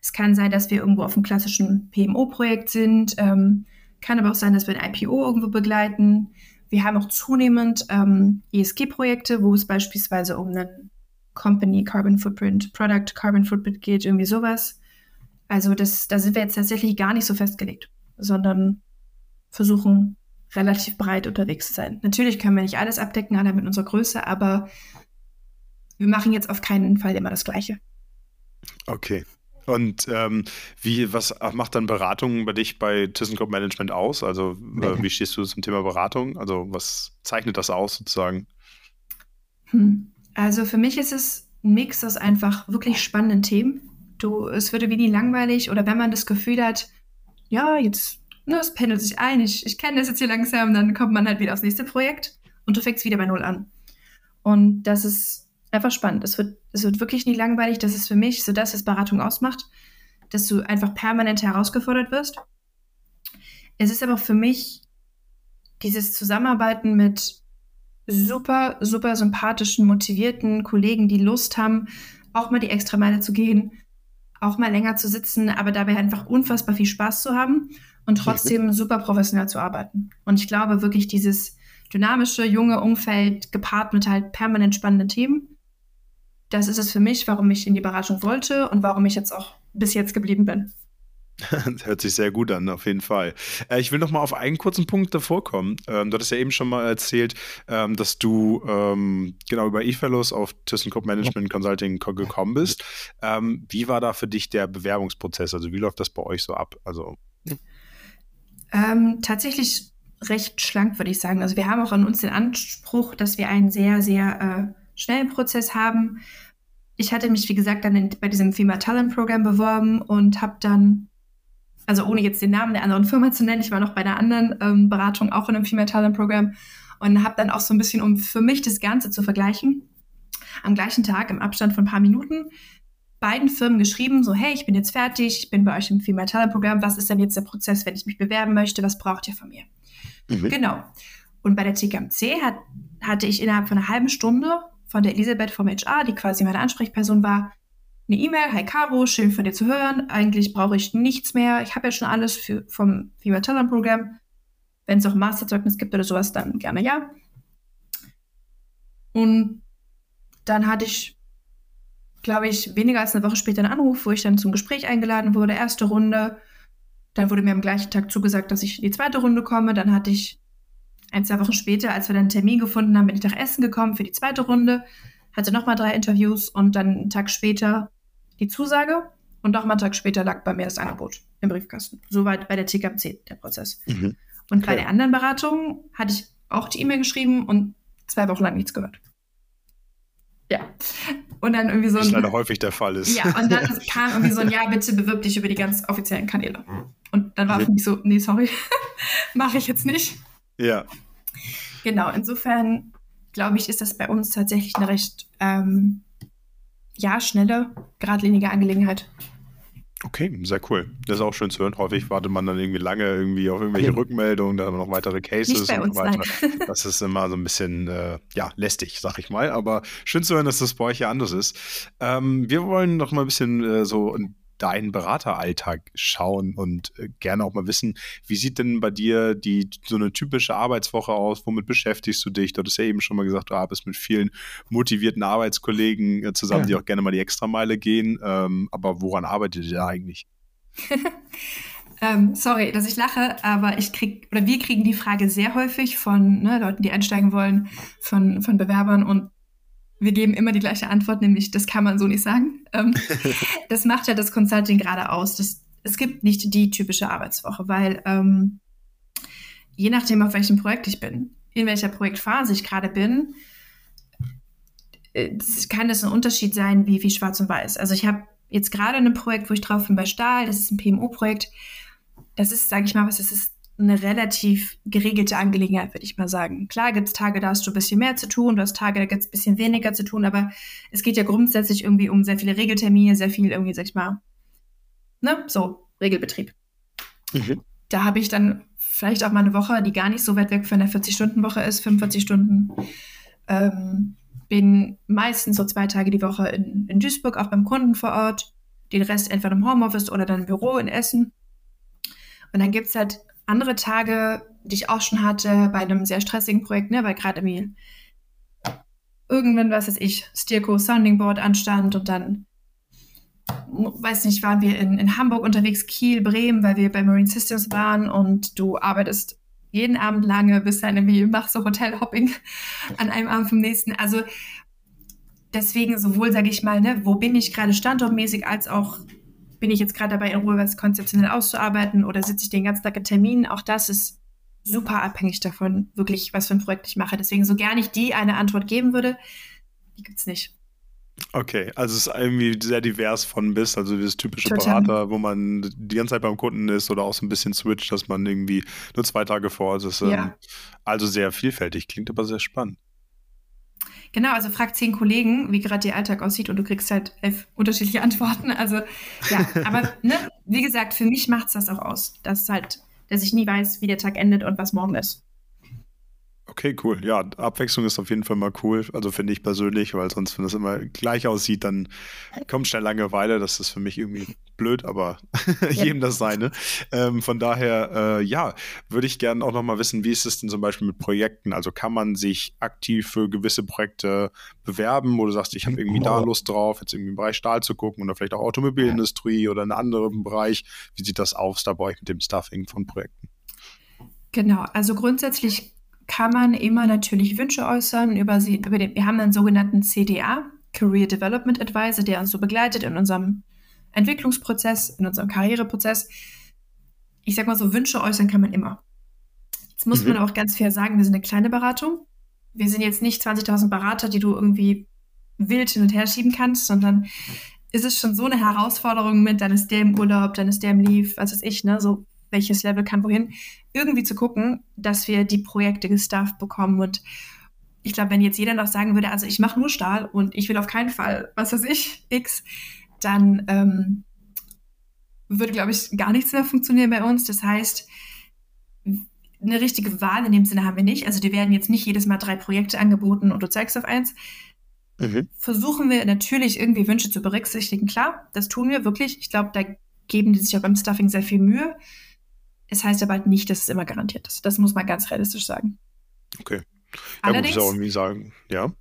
es kann sein, dass wir irgendwo auf einem klassischen PMO-Projekt sind, ähm, kann aber auch sein, dass wir ein IPO irgendwo begleiten. Wir haben auch zunehmend ähm, ESG-Projekte, wo es beispielsweise um einen Company Carbon Footprint, Product Carbon Footprint geht, irgendwie sowas. Also das, da sind wir jetzt tatsächlich gar nicht so festgelegt, sondern versuchen relativ breit unterwegs sein. Natürlich können wir nicht alles abdecken, alle mit unserer Größe, aber wir machen jetzt auf keinen Fall immer das Gleiche. Okay. Und ähm, wie, was macht dann Beratung bei dich bei ThyssenKrupp Management aus? Also äh, wie stehst du zum Thema Beratung? Also was zeichnet das aus sozusagen? Hm. Also für mich ist es ein Mix aus einfach wirklich spannenden Themen. Du, es würde wie nie langweilig oder wenn man das Gefühl hat, ja, jetzt ne, es pendelt sich ein, ich, ich kenne das jetzt hier langsam, dann kommt man halt wieder aufs nächste Projekt und du fängst wieder bei Null an. Und das ist einfach spannend. Es wird, es wird wirklich nie langweilig. Das ist für mich so das, was Beratung ausmacht, dass du einfach permanent herausgefordert wirst. Es ist aber für mich dieses Zusammenarbeiten mit super, super sympathischen, motivierten Kollegen, die Lust haben, auch mal die extra Meile zu gehen, auch mal länger zu sitzen, aber dabei einfach unfassbar viel Spaß zu haben und trotzdem super professionell zu arbeiten. Und ich glaube wirklich dieses dynamische, junge Umfeld gepaart mit halt permanent spannenden Themen, das ist es für mich, warum ich in die Beratung wollte und warum ich jetzt auch bis jetzt geblieben bin. Das hört sich sehr gut an, auf jeden Fall. Äh, ich will noch mal auf einen kurzen Punkt davor kommen. Ähm, du hattest ja eben schon mal erzählt, ähm, dass du ähm, genau über eFellows auf ThyssenKrupp Management Consulting gekommen bist. Wie war da für dich der Bewerbungsprozess? Also wie läuft das bei euch so ab? Also ähm, tatsächlich recht schlank, würde ich sagen. Also wir haben auch an uns den Anspruch, dass wir einen sehr, sehr äh, schnellen Prozess haben. Ich hatte mich, wie gesagt, dann in, bei diesem FEMA Talent Programm beworben und habe dann, also ohne jetzt den Namen der anderen Firma zu nennen, ich war noch bei einer anderen ähm, Beratung auch in einem FEMA Talent Programm und habe dann auch so ein bisschen, um für mich das Ganze zu vergleichen, am gleichen Tag im Abstand von ein paar Minuten beiden Firmen geschrieben, so, hey, ich bin jetzt fertig, ich bin bei euch im Female Talent Programm, was ist denn jetzt der Prozess, wenn ich mich bewerben möchte, was braucht ihr von mir? Mhm. Genau. Und bei der TKMC hat, hatte ich innerhalb von einer halben Stunde von der Elisabeth vom HR, die quasi meine Ansprechperson war, eine E-Mail, hi Caro, schön von dir zu hören. Eigentlich brauche ich nichts mehr. Ich habe ja schon alles für, vom Female Talent Programm. Wenn es auch ein Masterzeugnis gibt oder sowas, dann gerne ja. Und dann hatte ich glaube ich, weniger als eine Woche später einen Anruf, wo ich dann zum Gespräch eingeladen wurde, erste Runde. Dann wurde mir am gleichen Tag zugesagt, dass ich in die zweite Runde komme. Dann hatte ich ein, zwei Wochen später, als wir dann einen Termin gefunden haben, bin ich nach Essen gekommen für die zweite Runde, hatte nochmal drei Interviews und dann einen Tag später die Zusage und nochmal einen Tag später lag bei mir das Angebot im Briefkasten. Soweit bei der TKC der Prozess. Mhm. Und okay. bei der anderen Beratung hatte ich auch die E-Mail geschrieben und zwei Wochen lang nichts gehört. Ja. Und dann irgendwie so ein. Was leider häufig der Fall ist. Ja, und dann kam irgendwie so ein Ja, bitte bewirb dich über die ganz offiziellen Kanäle. Und dann war für mich so, nee, sorry, mache ich jetzt nicht. Ja. Genau, insofern glaube ich, ist das bei uns tatsächlich eine recht, ähm, ja, schnelle, geradlinige Angelegenheit. Okay, sehr cool. Das ist auch schön zu hören. Häufig wartet man dann irgendwie lange irgendwie auf irgendwelche. Rückmeldungen, dann noch weitere Cases Nicht bei und so weiter. Nein. Das ist immer so ein bisschen, äh, ja, lästig, sag ich mal. Aber schön zu hören, dass das bei euch ja anders ist. Ähm, wir wollen noch mal ein bisschen äh, so ein deinen Berateralltag schauen und äh, gerne auch mal wissen, wie sieht denn bei dir die so eine typische Arbeitswoche aus? Womit beschäftigst du dich? Du hattest ja eben schon mal gesagt, du arbeitest mit vielen motivierten Arbeitskollegen äh, zusammen, ja. die auch gerne mal die Extrameile gehen. Ähm, aber woran arbeitet ihr da eigentlich? ähm, sorry, dass ich lache, aber ich krieg oder wir kriegen die Frage sehr häufig von ne, Leuten, die einsteigen wollen, von, von Bewerbern und wir geben immer die gleiche Antwort, nämlich das kann man so nicht sagen. Ähm, das macht ja das Consulting gerade aus. Das, es gibt nicht die typische Arbeitswoche, weil ähm, je nachdem, auf welchem Projekt ich bin, in welcher Projektphase ich gerade bin, äh, kann das ein Unterschied sein wie, wie schwarz und weiß. Also ich habe jetzt gerade ein Projekt, wo ich drauf bin bei Stahl, das ist ein PMO-Projekt. Das ist, sage ich mal, was das ist eine relativ geregelte Angelegenheit, würde ich mal sagen. Klar gibt es Tage, da hast du ein bisschen mehr zu tun, du hast Tage, da gibt es ein bisschen weniger zu tun, aber es geht ja grundsätzlich irgendwie um sehr viele Regeltermine, sehr viel irgendwie, sag ich mal, ne, so, Regelbetrieb. Mhm. Da habe ich dann vielleicht auch mal eine Woche, die gar nicht so weit weg von der 40-Stunden-Woche ist, 45 Stunden. Ähm, bin meistens so zwei Tage die Woche in, in Duisburg, auch beim Kunden vor Ort. Den Rest entweder im Homeoffice oder dann im Büro in Essen. Und dann gibt es halt andere Tage, die ich auch schon hatte bei einem sehr stressigen Projekt, ne, weil gerade irgendwie irgendwann, was weiß ich, Stirco Sounding Board anstand und dann, weiß nicht, waren wir in, in Hamburg unterwegs, Kiel, Bremen, weil wir bei Marine Systems waren und du arbeitest jeden Abend lange, bis dann irgendwie machst so Hotelhopping an einem Abend vom nächsten. Also deswegen sowohl, sage ich mal, ne, wo bin ich gerade standortmäßig, als auch bin ich jetzt gerade dabei, in Ruhe was konzeptionell auszuarbeiten oder sitze ich den ganzen Tag in Terminen? Auch das ist super abhängig davon, wirklich, was für ein Projekt ich mache. Deswegen, so gerne ich die eine Antwort geben würde, die gibt es nicht. Okay, also es ist irgendwie sehr divers von bis, also dieses typische Total. Berater, wo man die ganze Zeit beim Kunden ist oder auch so ein bisschen switcht, dass man irgendwie nur zwei Tage vor Ort ist. Ja. Ähm, also sehr vielfältig, klingt aber sehr spannend. Genau, also frag zehn Kollegen, wie gerade ihr Alltag aussieht und du kriegst halt elf unterschiedliche Antworten. Also ja, aber ne, wie gesagt, für mich macht es das auch aus, dass halt, dass ich nie weiß, wie der Tag endet und was morgen ist. Okay, cool. Ja, Abwechslung ist auf jeden Fall mal cool. Also finde ich persönlich, weil sonst, wenn das immer gleich aussieht, dann kommt schnell Langeweile. Das ist für mich irgendwie blöd, aber jedem das seine. Ähm, von daher, äh, ja, würde ich gerne auch noch mal wissen, wie ist es denn zum Beispiel mit Projekten? Also kann man sich aktiv für gewisse Projekte bewerben, wo du sagst, ich habe irgendwie da Lust drauf, jetzt irgendwie im Bereich Stahl zu gucken oder vielleicht auch Automobilindustrie oder einen anderen Bereich. Wie sieht das aus da bei euch mit dem Stuffing von Projekten? Genau, also grundsätzlich kann man immer natürlich Wünsche äußern über sie. Über den, wir haben einen sogenannten CDA, Career Development Advisor, der uns so begleitet in unserem Entwicklungsprozess, in unserem Karriereprozess. Ich sag mal so, Wünsche äußern kann man immer. Jetzt muss mhm. man auch ganz fair sagen, wir sind eine kleine Beratung. Wir sind jetzt nicht 20.000 Berater, die du irgendwie wild hin und her schieben kannst, sondern ist es schon so eine Herausforderung mit, dann ist der im Urlaub, dann ist der im Leave, was weiß ich, ne, so welches Level kann wohin, irgendwie zu gucken, dass wir die Projekte gestafft bekommen. Und ich glaube, wenn jetzt jeder noch sagen würde, also ich mache nur Stahl und ich will auf keinen Fall, was weiß ich, X, dann ähm, würde, glaube ich, gar nichts mehr funktionieren bei uns. Das heißt, eine richtige Wahl in dem Sinne haben wir nicht. Also die werden jetzt nicht jedes Mal drei Projekte angeboten und du zeigst auf eins. Mhm. Versuchen wir natürlich irgendwie Wünsche zu berücksichtigen. Klar, das tun wir wirklich. Ich glaube, da geben die sich auch beim Stuffing sehr viel Mühe. Es heißt aber halt nicht, dass es immer garantiert ist. Das muss man ganz realistisch sagen. Okay. Ja, Allerdings, gut, auch irgendwie sagen, ja.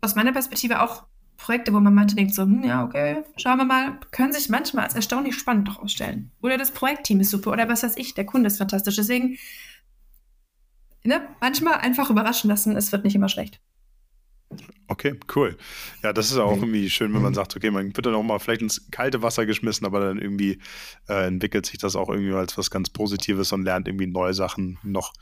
Aus meiner Perspektive auch Projekte, wo man manche denkt so, hm, ja, okay, schauen wir mal, können sich manchmal als erstaunlich spannend herausstellen. Oder das Projektteam ist super oder was weiß ich, der Kunde ist fantastisch. Deswegen, ne, manchmal einfach überraschen lassen, es wird nicht immer schlecht. Okay, cool. Ja, das ist auch irgendwie schön, wenn man sagt, okay, man wird dann auch mal vielleicht ins kalte Wasser geschmissen, aber dann irgendwie äh, entwickelt sich das auch irgendwie als was ganz Positives und lernt irgendwie neue Sachen noch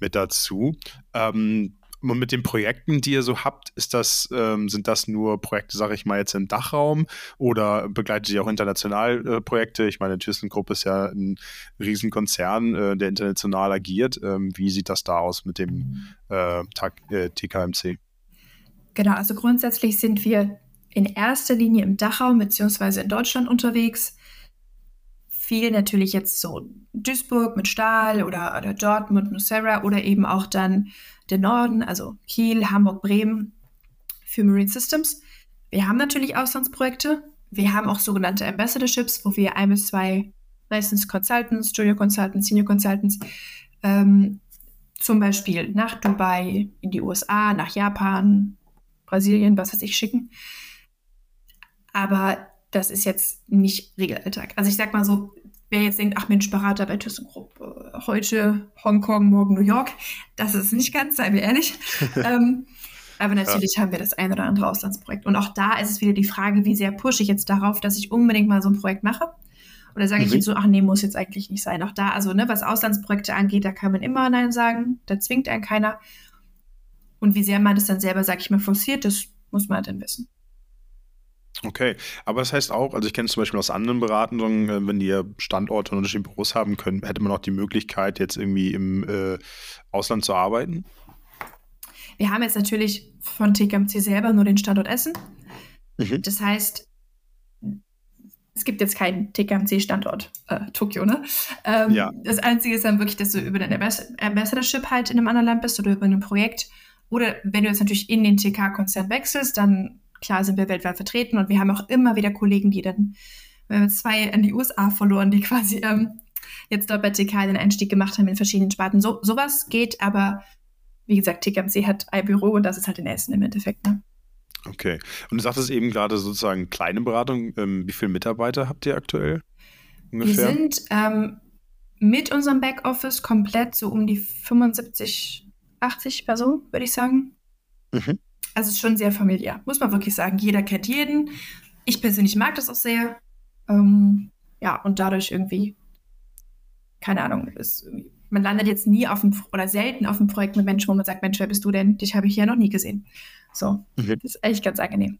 mit dazu. Ähm, Und mit den Projekten, die ihr so habt, ist das, ähm, sind das nur Projekte, sage ich mal, jetzt im Dachraum oder begleitet ihr auch international äh, Projekte? Ich meine, ThyssenKrupp ist ja ein Riesenkonzern, äh, der international agiert. Ähm, wie sieht das da aus mit dem äh, TKMC? Genau, also grundsätzlich sind wir in erster Linie im Dachraum bzw. in Deutschland unterwegs. Viel natürlich jetzt so Duisburg mit Stahl oder, oder Dortmund, Nucera oder eben auch dann der Norden, also Kiel, Hamburg, Bremen für Marine Systems. Wir haben natürlich Auslandsprojekte. Wir haben auch sogenannte Ambassadorships, wo wir ein bis zwei License Consultants, Junior Consultants, Senior Consultants ähm, zum Beispiel nach Dubai, in die USA, nach Japan, Brasilien, was weiß ich, schicken. Aber das ist jetzt nicht Regelalltag. Also ich sag mal so, wer jetzt denkt, ach Mensch, Berater bei ThyssenKrupp, äh, heute Hongkong, morgen New York, das ist nicht ganz, seien wir ehrlich. ähm, aber natürlich ja. haben wir das ein oder andere Auslandsprojekt. Und auch da ist es wieder die Frage, wie sehr pushe ich jetzt darauf, dass ich unbedingt mal so ein Projekt mache. Oder sage mhm. ich jetzt so, ach nee, muss jetzt eigentlich nicht sein. Auch da, also ne, was Auslandsprojekte angeht, da kann man immer Nein sagen. Da zwingt einen keiner. Und wie sehr man das dann selber, sag ich mal, forciert, das muss man dann wissen. Okay, aber das heißt auch, also ich kenne es zum Beispiel aus anderen Beratungen, äh, wenn die Standorte und unterschiedliche Büros haben können, hätte man auch die Möglichkeit, jetzt irgendwie im äh, Ausland zu arbeiten? Wir haben jetzt natürlich von TKMC selber nur den Standort Essen. Mhm. Das heißt, es gibt jetzt keinen TKMC-Standort äh, Tokio, ne? Ähm, ja. Das Einzige ist dann wirklich, dass du über dein Ambassadorship halt in einem anderen Land bist oder über ein Projekt. Oder wenn du jetzt natürlich in den TK-Konzern wechselst, dann klar sind wir weltweit vertreten und wir haben auch immer wieder Kollegen, die dann, wir haben zwei an die USA verloren, die quasi ähm, jetzt dort bei TK den Einstieg gemacht haben in verschiedenen Sparten. So, sowas geht, aber wie gesagt, TKMC hat ein Büro und das ist halt in Essen im Endeffekt. Ne? Okay. Und du sagtest eben gerade sozusagen kleine Beratung. Ähm, wie viele Mitarbeiter habt ihr aktuell? Ungefähr? Wir sind ähm, mit unserem Backoffice komplett so um die 75, 80 Personen, würde ich sagen. Mhm. Also es ist schon sehr familiär, muss man wirklich sagen. Jeder kennt jeden. Ich persönlich mag das auch sehr. Ähm, ja, und dadurch irgendwie, keine Ahnung, ist man landet jetzt nie auf dem oder selten auf dem Projekt mit Menschen, wo man sagt, Mensch, wer bist du denn? Dich habe ich ja noch nie gesehen. So, okay. das ist echt ganz angenehm.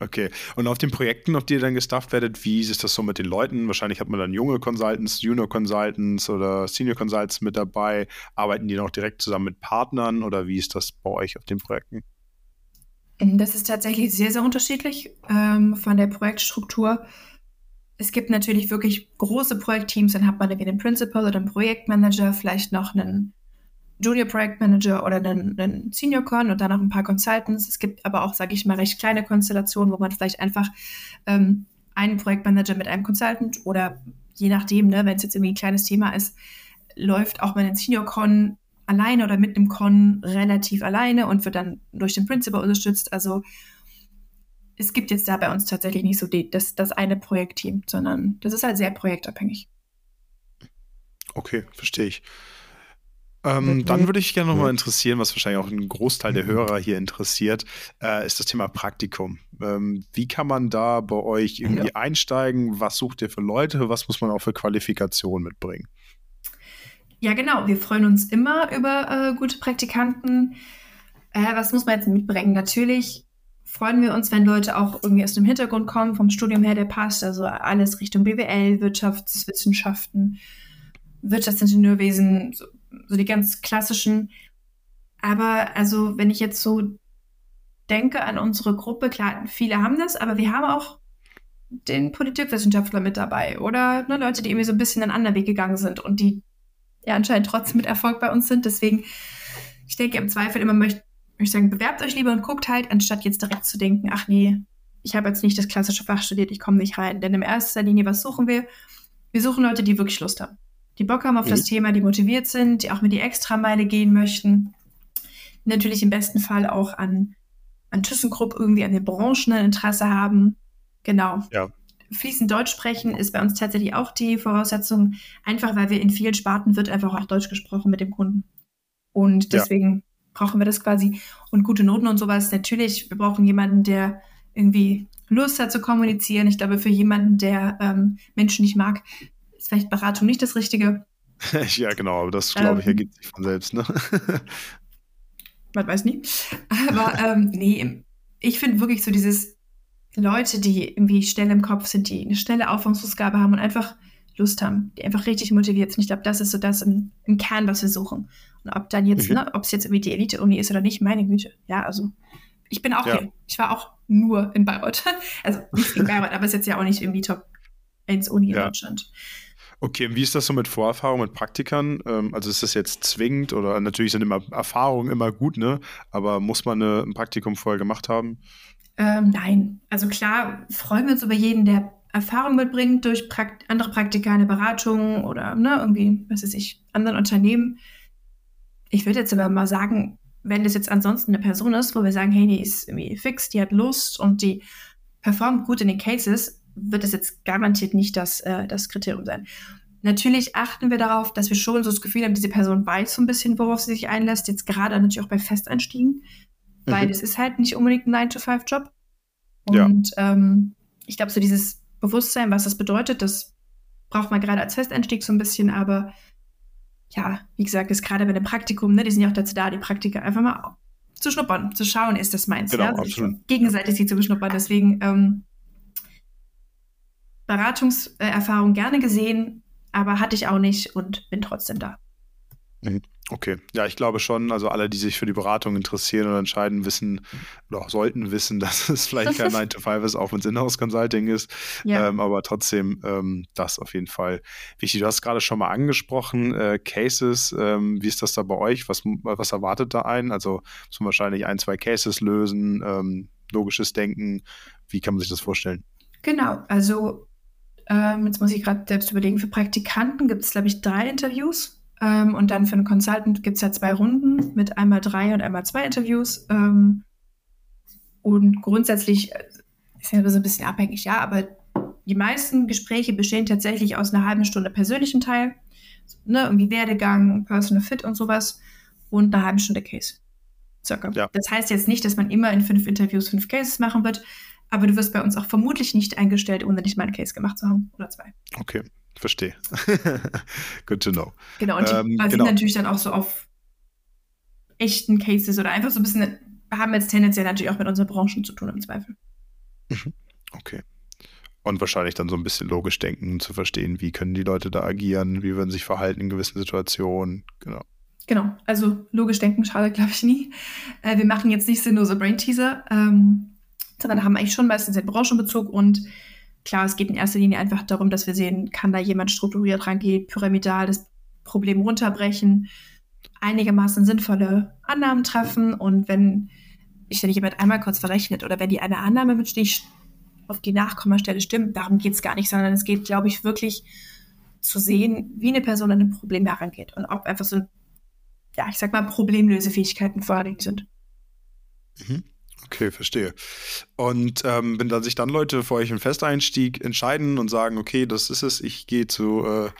Okay. Und auf den Projekten, auf die ihr dann gestafft werdet, wie ist das so mit den Leuten? Wahrscheinlich hat man dann junge Consultants, Junior Consultants oder Senior Consultants mit dabei. Arbeiten die noch direkt zusammen mit Partnern oder wie ist das bei euch auf den Projekten? Das ist tatsächlich sehr, sehr unterschiedlich ähm, von der Projektstruktur. Es gibt natürlich wirklich große Projektteams, dann hat man irgendwie einen Principal oder einen Projektmanager, vielleicht noch einen Junior Projektmanager oder einen, einen Senior Con und dann noch ein paar Consultants. Es gibt aber auch, sage ich mal, recht kleine Konstellationen, wo man vielleicht einfach ähm, einen Projektmanager mit einem Consultant oder je nachdem, ne, wenn es jetzt irgendwie ein kleines Thema ist, läuft auch mal ein Senior Con alleine oder mit einem Con relativ alleine und wird dann durch den Principal unterstützt. Also es gibt jetzt da bei uns tatsächlich nicht so die, das, das eine Projektteam, sondern das ist halt sehr projektabhängig. Okay, verstehe ich. Ähm, dann würde ich gerne nochmal interessieren, was wahrscheinlich auch einen Großteil der Hörer hier interessiert, äh, ist das Thema Praktikum. Ähm, wie kann man da bei euch irgendwie ja. einsteigen? Was sucht ihr für Leute? Was muss man auch für Qualifikationen mitbringen? Ja, genau. Wir freuen uns immer über äh, gute Praktikanten. Äh, was muss man jetzt mitbringen? Natürlich freuen wir uns, wenn Leute auch irgendwie aus dem Hintergrund kommen, vom Studium her, der passt. Also alles Richtung BWL, Wirtschaftswissenschaften, Wirtschaftsingenieurwesen, so, so die ganz klassischen. Aber also, wenn ich jetzt so denke an unsere Gruppe, klar, viele haben das, aber wir haben auch den Politikwissenschaftler mit dabei oder ne, Leute, die irgendwie so ein bisschen einen anderen Weg gegangen sind und die ja anscheinend trotzdem mit Erfolg bei uns sind. Deswegen, ich denke im Zweifel immer möchte ich sagen, bewerbt euch lieber und guckt halt, anstatt jetzt direkt zu denken, ach nee, ich habe jetzt nicht das klassische Fach studiert, ich komme nicht rein. Denn in erster Linie, was suchen wir? Wir suchen Leute, die wirklich Lust haben. Die Bock haben auf mhm. das Thema, die motiviert sind, die auch mit die Extrameile gehen möchten. Natürlich im besten Fall auch an, an ThyssenKrupp irgendwie an den Branchen ein Interesse haben. Genau. Ja fließend Deutsch sprechen ist bei uns tatsächlich auch die Voraussetzung, einfach weil wir in vielen Sparten wird einfach auch Deutsch gesprochen mit dem Kunden. Und deswegen ja. brauchen wir das quasi. Und gute Noten und sowas, natürlich, wir brauchen jemanden, der irgendwie Lust hat zu kommunizieren. Ich glaube, für jemanden, der ähm, Menschen nicht mag, ist vielleicht Beratung nicht das Richtige. ja, genau, aber das glaube ich ähm, ergibt sich von selbst, ne? man weiß nie. Aber ähm, nee, ich finde wirklich so dieses Leute, die irgendwie schnell im Kopf sind, die eine schnelle Auffassungsgabe haben und einfach Lust haben, die einfach richtig motiviert sind. Ich glaube, das ist so das im, im, Kern, was wir suchen. Und ob dann jetzt, mhm. ne, ob es jetzt irgendwie die Elite-Uni ist oder nicht, meine Güte. Ja, also ich bin auch ja. hier. Ich war auch nur in Bayreuth. Also nicht in Bayreuth, aber es ist jetzt ja auch nicht irgendwie Top 1 Uni ja. in Deutschland. Okay, und wie ist das so mit Vorerfahrung mit Praktikern? Ähm, also ist das jetzt zwingend oder natürlich sind immer Erfahrungen immer gut, ne? Aber muss man eine, ein Praktikum vorher gemacht haben? Ähm, nein. Also klar freuen wir uns über jeden, der Erfahrung mitbringt durch Prakt andere Praktika, eine Beratung oder ne, irgendwie, was weiß ich, anderen Unternehmen. Ich würde jetzt aber mal sagen, wenn das jetzt ansonsten eine Person ist, wo wir sagen, hey, die ist irgendwie fix, die hat Lust und die performt gut in den Cases, wird es jetzt garantiert nicht das, äh, das Kriterium sein. Natürlich achten wir darauf, dass wir schon so das Gefühl haben, diese Person weiß so ein bisschen, worauf sie sich einlässt, jetzt gerade natürlich auch bei Festeinstiegen, weil mhm. es ist halt nicht unbedingt ein 9-to-5-Job. Und ja. ähm, ich glaube, so dieses Bewusstsein, was das bedeutet, das braucht man gerade als Festeinstieg so ein bisschen, aber ja, wie gesagt, ist gerade bei dem Praktikum, ne, die sind ja auch dazu da, die Praktiker einfach mal zu schnuppern, zu schauen, ist das meins. Genau, ja? also gegenseitig sie zu beschnuppern. Deswegen ähm, Beratungserfahrung gerne gesehen, aber hatte ich auch nicht und bin trotzdem da. Mhm. Okay, ja, ich glaube schon, also alle, die sich für die Beratung interessieren oder entscheiden, wissen oder sollten wissen, dass es vielleicht kein 9 to 5 ist, auch wenn es Inhouse Consulting ist, ja. ähm, aber trotzdem ähm, das auf jeden Fall wichtig. Du hast gerade schon mal angesprochen, äh, Cases, ähm, wie ist das da bei euch? Was, was erwartet da einen? Also muss man wahrscheinlich ein, zwei Cases lösen, ähm, logisches Denken, wie kann man sich das vorstellen? Genau, also ähm, jetzt muss ich gerade selbst überlegen, für Praktikanten gibt es, glaube ich, drei Interviews ähm, und dann für einen Consultant gibt es ja zwei Runden mit einmal drei und einmal zwei Interviews. Ähm, und grundsätzlich äh, ist ja so ein bisschen abhängig, ja, aber die meisten Gespräche bestehen tatsächlich aus einer halben Stunde persönlichen Teil, ne, irgendwie Werdegang, Personal Fit und sowas und einer halben Stunde Case. Circa. Ja. Das heißt jetzt nicht, dass man immer in fünf Interviews fünf Cases machen wird, aber du wirst bei uns auch vermutlich nicht eingestellt, ohne nicht mal einen Case gemacht zu haben oder zwei. Okay. Verstehe. Good to know. Genau, und die ähm, basieren genau. natürlich dann auch so auf echten Cases oder einfach so ein bisschen, haben jetzt tendenziell natürlich auch mit unseren Branchen zu tun im Zweifel. Mhm. Okay. Und wahrscheinlich dann so ein bisschen logisch denken, zu verstehen, wie können die Leute da agieren, wie würden sich verhalten in gewissen Situationen. Genau. Genau, also logisch denken schadet, glaube ich, nie. Äh, wir machen jetzt nicht sinnlose Brain-Teaser, ähm, sondern haben eigentlich schon meistens den Branchenbezug und Klar, es geht in erster Linie einfach darum, dass wir sehen, kann da jemand strukturiert rangehen, pyramidal das Problem runterbrechen, einigermaßen sinnvolle Annahmen treffen und wenn ich dann jemand einmal kurz verrechnet oder wenn die eine Annahme mit Stich auf die Nachkommastelle stimmt, darum geht es gar nicht, sondern es geht, glaube ich, wirklich zu sehen, wie eine Person an ein Problem herangeht und ob einfach so, ja, ich sag mal, Problemlösefähigkeiten vorhanden sind. Mhm. Okay, verstehe. Und ähm, wenn dann sich dann Leute für euch im Festeinstieg entscheiden und sagen, okay, das ist es, ich gehe zu äh,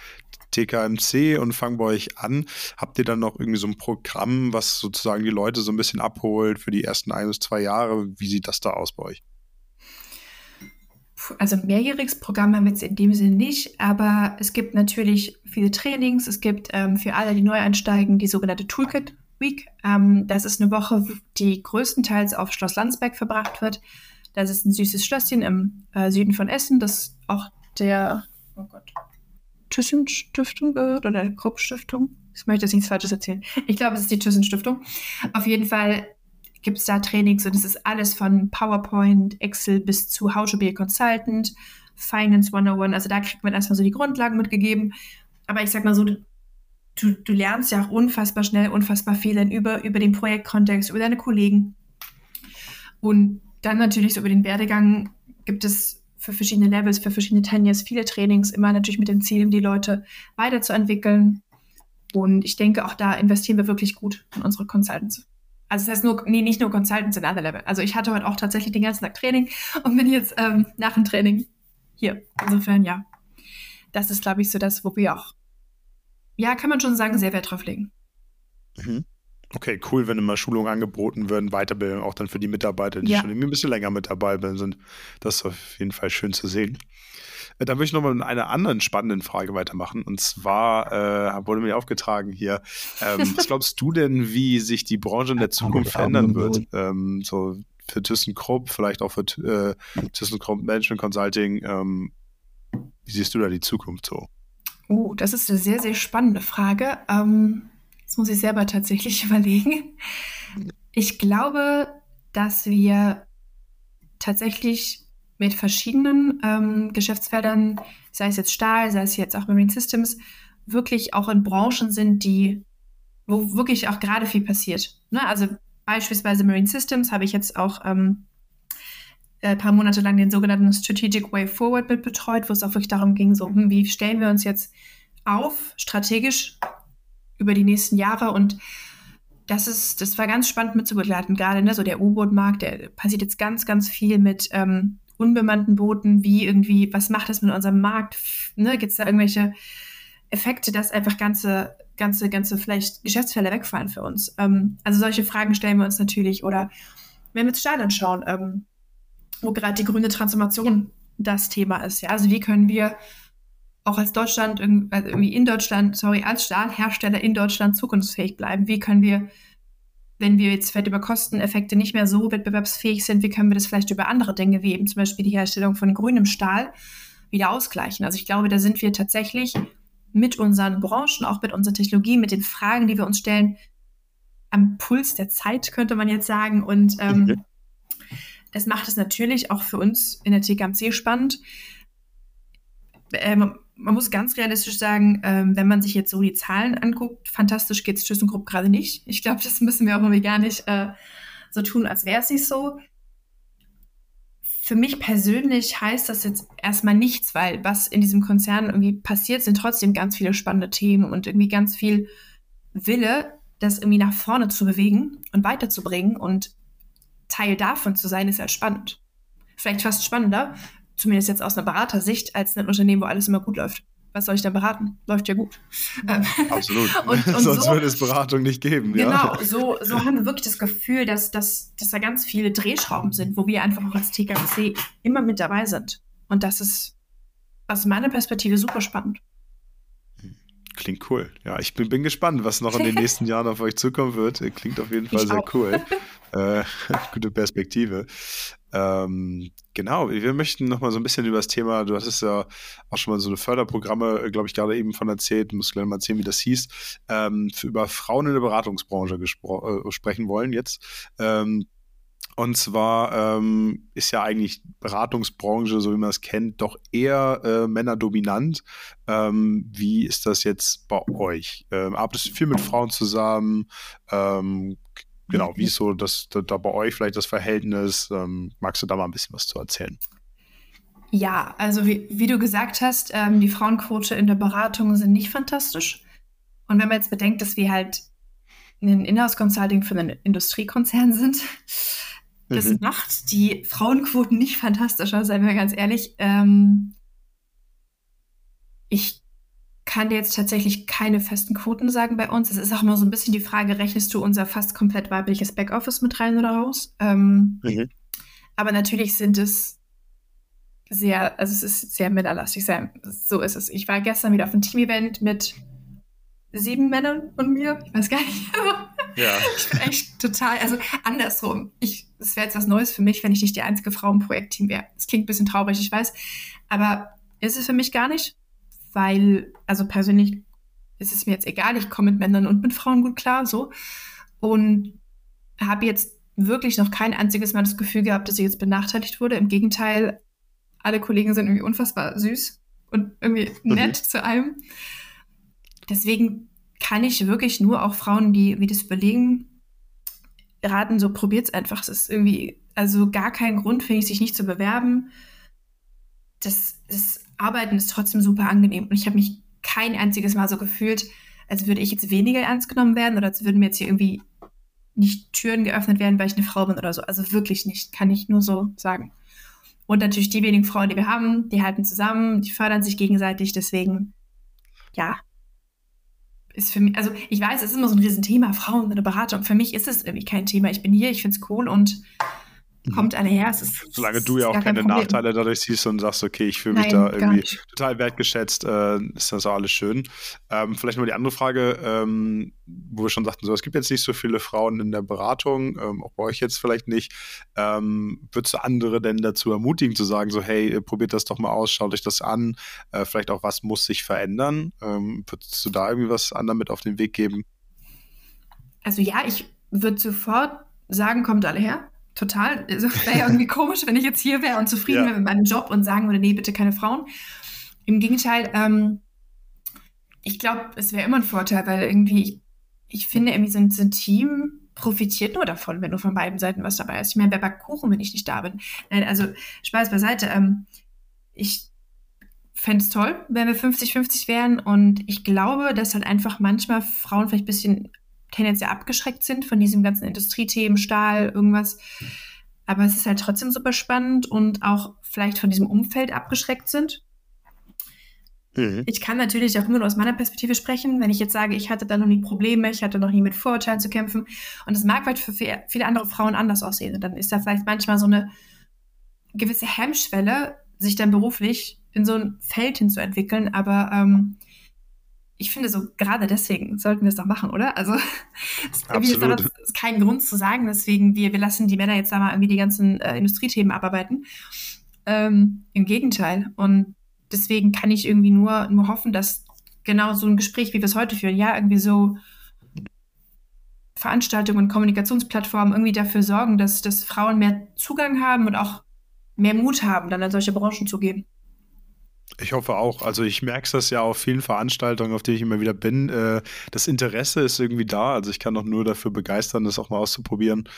TKMC und fange bei euch an, habt ihr dann noch irgendwie so ein Programm, was sozusagen die Leute so ein bisschen abholt für die ersten ein bis zwei Jahre? Wie sieht das da aus bei euch? Also ein mehrjähriges Programm haben wir jetzt in dem Sinne nicht, aber es gibt natürlich viele Trainings. Es gibt ähm, für alle, die neu einsteigen, die sogenannte Toolkit Week. Ähm, das ist eine Woche, die größtenteils auf Schloss Landsberg verbracht wird. Das ist ein süßes Schlösschen im äh, Süden von Essen, das auch der oh Gott, Thyssen-Stiftung gehört oder der Krupp-Stiftung. Ich möchte jetzt nichts Falsches erzählen. Ich glaube, es ist die Thyssen-Stiftung. Auf jeden Fall gibt es da Trainings und es ist alles von PowerPoint, Excel bis zu How to be a Consultant, Finance 101. Also da kriegt man erstmal so die Grundlagen mitgegeben. Aber ich sag mal so, du, du lernst ja auch unfassbar schnell, unfassbar viel über, über den Projektkontext, über deine Kollegen. Und dann natürlich so über den Werdegang gibt es für verschiedene Levels, für verschiedene Tenures viele Trainings, immer natürlich mit dem Ziel, die Leute weiterzuentwickeln. Und ich denke, auch da investieren wir wirklich gut in unsere Consultants. Also das heißt nur, nee, nicht nur Consultants in other Level. Also ich hatte heute auch tatsächlich den ganzen Tag Training und bin jetzt ähm, nach dem Training hier. Insofern ja. Das ist, glaube ich, so das, wo wir auch ja, kann man schon sagen, sehr Wert drauf legen. Mhm. Okay, cool, wenn immer Schulungen angeboten werden, Weiterbildung auch dann für die Mitarbeiter, die ja. schon irgendwie ein bisschen länger mit dabei sind. Das ist auf jeden Fall schön zu sehen. Äh, dann möchte ich nochmal mit einer anderen spannenden Frage weitermachen. Und zwar äh, wurde mir aufgetragen hier, ähm, was glaubst du denn, wie sich die Branche in der Zukunft verändern wird? Ähm, so für ThyssenKrupp, vielleicht auch für äh, ThyssenKrupp Management Consulting. Ähm, wie siehst du da die Zukunft so? Oh, das ist eine sehr, sehr spannende Frage. Ähm, das muss ich selber tatsächlich überlegen. Ich glaube, dass wir tatsächlich mit verschiedenen ähm, Geschäftsfeldern, sei es jetzt Stahl, sei es jetzt auch Marine Systems, wirklich auch in Branchen sind, die, wo wirklich auch gerade viel passiert. Ne? Also beispielsweise Marine Systems habe ich jetzt auch ähm, ein paar Monate lang den sogenannten Strategic Way Forward mit betreut, wo es auch wirklich darum ging, so, hm, wie stellen wir uns jetzt auf, strategisch über die nächsten Jahre und das ist, das war ganz spannend mit zu begleiten. Gerade ne, so der U-Boot-Markt, der passiert jetzt ganz, ganz viel mit ähm, unbemannten Booten, wie irgendwie, was macht das mit unserem Markt? Ne, Gibt es da irgendwelche Effekte, dass einfach ganze, ganze, ganze vielleicht Geschäftsfelder wegfallen für uns? Ähm, also solche Fragen stellen wir uns natürlich. Oder wenn wir uns Stahl anschauen, ähm, wo gerade die grüne Transformation das Thema ist. Ja? Also wie können wir auch als Deutschland, also irgendwie in Deutschland, sorry, als Stahlhersteller in Deutschland zukunftsfähig bleiben? Wie können wir, wenn wir jetzt vielleicht über Kosteneffekte nicht mehr so wettbewerbsfähig sind, wie können wir das vielleicht über andere Dinge, wie eben zum Beispiel die Herstellung von grünem Stahl, wieder ausgleichen? Also ich glaube, da sind wir tatsächlich mit unseren Branchen, auch mit unserer Technologie, mit den Fragen, die wir uns stellen, am Puls der Zeit, könnte man jetzt sagen. Und ähm, das macht es natürlich auch für uns in der TKMC spannend. Ähm, man muss ganz realistisch sagen, ähm, wenn man sich jetzt so die Zahlen anguckt, fantastisch geht es ThyssenKrupp gerade nicht. Ich glaube, das müssen wir auch irgendwie gar nicht äh, so tun, als wäre es nicht so. Für mich persönlich heißt das jetzt erstmal nichts, weil was in diesem Konzern irgendwie passiert, sind trotzdem ganz viele spannende Themen und irgendwie ganz viel Wille, das irgendwie nach vorne zu bewegen und weiterzubringen. Und Teil davon zu sein, ist halt spannend. Vielleicht fast spannender, zumindest jetzt aus einer Beratersicht, als ein Unternehmen, wo alles immer gut läuft. Was soll ich da beraten? Läuft ja gut. Absolut. und, und Sonst so, würde es Beratung nicht geben. Genau, ja. so, so haben wir wirklich das Gefühl, dass, dass, dass da ganz viele Drehschrauben sind, wo wir einfach auch als TKC immer mit dabei sind. Und das ist aus meiner Perspektive super spannend. Klingt cool. Ja, ich bin, bin gespannt, was noch in den nächsten Jahren auf euch zukommen wird. Klingt auf jeden Fall ich sehr auch. cool. Äh, gute Perspektive. Ähm, genau, wir möchten noch mal so ein bisschen über das Thema, du hattest ja auch schon mal so eine Förderprogramme, äh, glaube ich, gerade eben von erzählt, muss gleich mal erzählen, wie das hieß, ähm, über Frauen in der Beratungsbranche äh, sprechen wollen jetzt. Ähm, und zwar ähm, ist ja eigentlich Beratungsbranche, so wie man es kennt, doch eher äh, männerdominant. Ähm, wie ist das jetzt bei euch? Ähm, arbeitest du viel mit Frauen zusammen? Genau, wie ist so das, da, da bei euch vielleicht das Verhältnis? Ähm, magst du da mal ein bisschen was zu erzählen? Ja, also wie, wie du gesagt hast, ähm, die Frauenquote in der Beratung sind nicht fantastisch. Und wenn man jetzt bedenkt, dass wir halt ein Inhouse-Consulting für einen Industriekonzern sind, das mhm. macht die Frauenquoten nicht fantastischer, seien wir ganz ehrlich. Ähm, ich kann dir jetzt tatsächlich keine festen Quoten sagen bei uns. Es ist auch immer so ein bisschen die Frage, rechnest du unser fast komplett weibliches Backoffice mit rein oder raus? Ähm, mhm. Aber natürlich sind es sehr, also es ist sehr männerlastig. Sehr, so ist es. Ich war gestern wieder auf einem Team-Event mit sieben Männern und mir. Ich weiß gar nicht. Ja. Ich bin echt total, also andersrum. Ich, es wäre jetzt was Neues für mich, wenn ich nicht die einzige Frau im Projektteam wäre. Das klingt ein bisschen traurig, ich weiß. Aber ist es für mich gar nicht weil, also persönlich ist es mir jetzt egal, ich komme mit Männern und mit Frauen gut klar, so. Und habe jetzt wirklich noch kein einziges Mal das Gefühl gehabt, dass ich jetzt benachteiligt wurde. Im Gegenteil, alle Kollegen sind irgendwie unfassbar süß und irgendwie nett mhm. zu einem. Deswegen kann ich wirklich nur auch Frauen, die wie das überlegen, raten, so probiert es einfach. Es ist irgendwie, also gar kein Grund, finde ich, sich nicht zu bewerben. Das, das Arbeiten ist trotzdem super angenehm. Und ich habe mich kein einziges Mal so gefühlt, als würde ich jetzt weniger ernst genommen werden oder als würden mir jetzt hier irgendwie nicht Türen geöffnet werden, weil ich eine Frau bin oder so. Also wirklich nicht, kann ich nur so sagen. Und natürlich die wenigen Frauen, die wir haben, die halten zusammen, die fördern sich gegenseitig. Deswegen, ja, ist für mich, also ich weiß, es ist immer so ein Riesenthema, Frauen in der Beratung. Für mich ist es irgendwie kein Thema. Ich bin hier, ich finde es cool und. Kommt alle her. Ist, Solange du ja auch keine Nachteile dadurch siehst und sagst, okay, ich fühle mich da irgendwie total wertgeschätzt, äh, ist das auch alles schön. Ähm, vielleicht mal die andere Frage, ähm, wo wir schon sagten, so, es gibt jetzt nicht so viele Frauen in der Beratung, ähm, auch bei euch jetzt vielleicht nicht. Ähm, würdest du andere denn dazu ermutigen, zu sagen, so, hey, probiert das doch mal aus, schaut euch das an, äh, vielleicht auch, was muss sich verändern? Ähm, würdest du da irgendwie was anderem mit auf den Weg geben? Also ja, ich würde sofort sagen, kommt alle her total. Also wäre ja irgendwie komisch, wenn ich jetzt hier wäre und zufrieden ja. wäre mit meinem Job und sagen würde, nee, bitte keine Frauen. Im Gegenteil, ähm, ich glaube, es wäre immer ein Vorteil, weil irgendwie, ich, ich finde, irgendwie so ein, so ein, Team profitiert nur davon, wenn du von beiden Seiten was dabei hast. Ich meine, wer backt Kuchen, wenn ich nicht da bin? Nein, also Spaß beiseite. Ähm, ich fände es toll, wenn wir 50-50 wären und ich glaube, dass halt einfach manchmal Frauen vielleicht ein bisschen tendenziell abgeschreckt sind von diesem ganzen Industriethemen, Stahl, irgendwas. Aber es ist halt trotzdem super spannend und auch vielleicht von diesem Umfeld abgeschreckt sind. Mhm. Ich kann natürlich auch immer nur aus meiner Perspektive sprechen, wenn ich jetzt sage, ich hatte da noch nie Probleme, ich hatte noch nie mit Vorurteilen zu kämpfen. Und es mag halt für viele andere Frauen anders aussehen. Und dann ist da vielleicht manchmal so eine gewisse Hemmschwelle, sich dann beruflich in so ein Feld hinzuentwickeln. Aber ähm, ich finde so, gerade deswegen sollten wir es doch machen, oder? Also, es ist, kein Grund zu sagen, deswegen, wir, wir lassen die Männer jetzt da mal irgendwie die ganzen äh, Industriethemen abarbeiten. Ähm, Im Gegenteil. Und deswegen kann ich irgendwie nur, nur hoffen, dass genau so ein Gespräch, wie wir es heute führen, ja, irgendwie so Veranstaltungen und Kommunikationsplattformen irgendwie dafür sorgen, dass, dass Frauen mehr Zugang haben und auch mehr Mut haben, dann an solche Branchen zu gehen. Ich hoffe auch. Also ich merke das ja auf vielen Veranstaltungen, auf denen ich immer wieder bin. Äh, das Interesse ist irgendwie da. Also ich kann auch nur dafür begeistern, das auch mal auszuprobieren.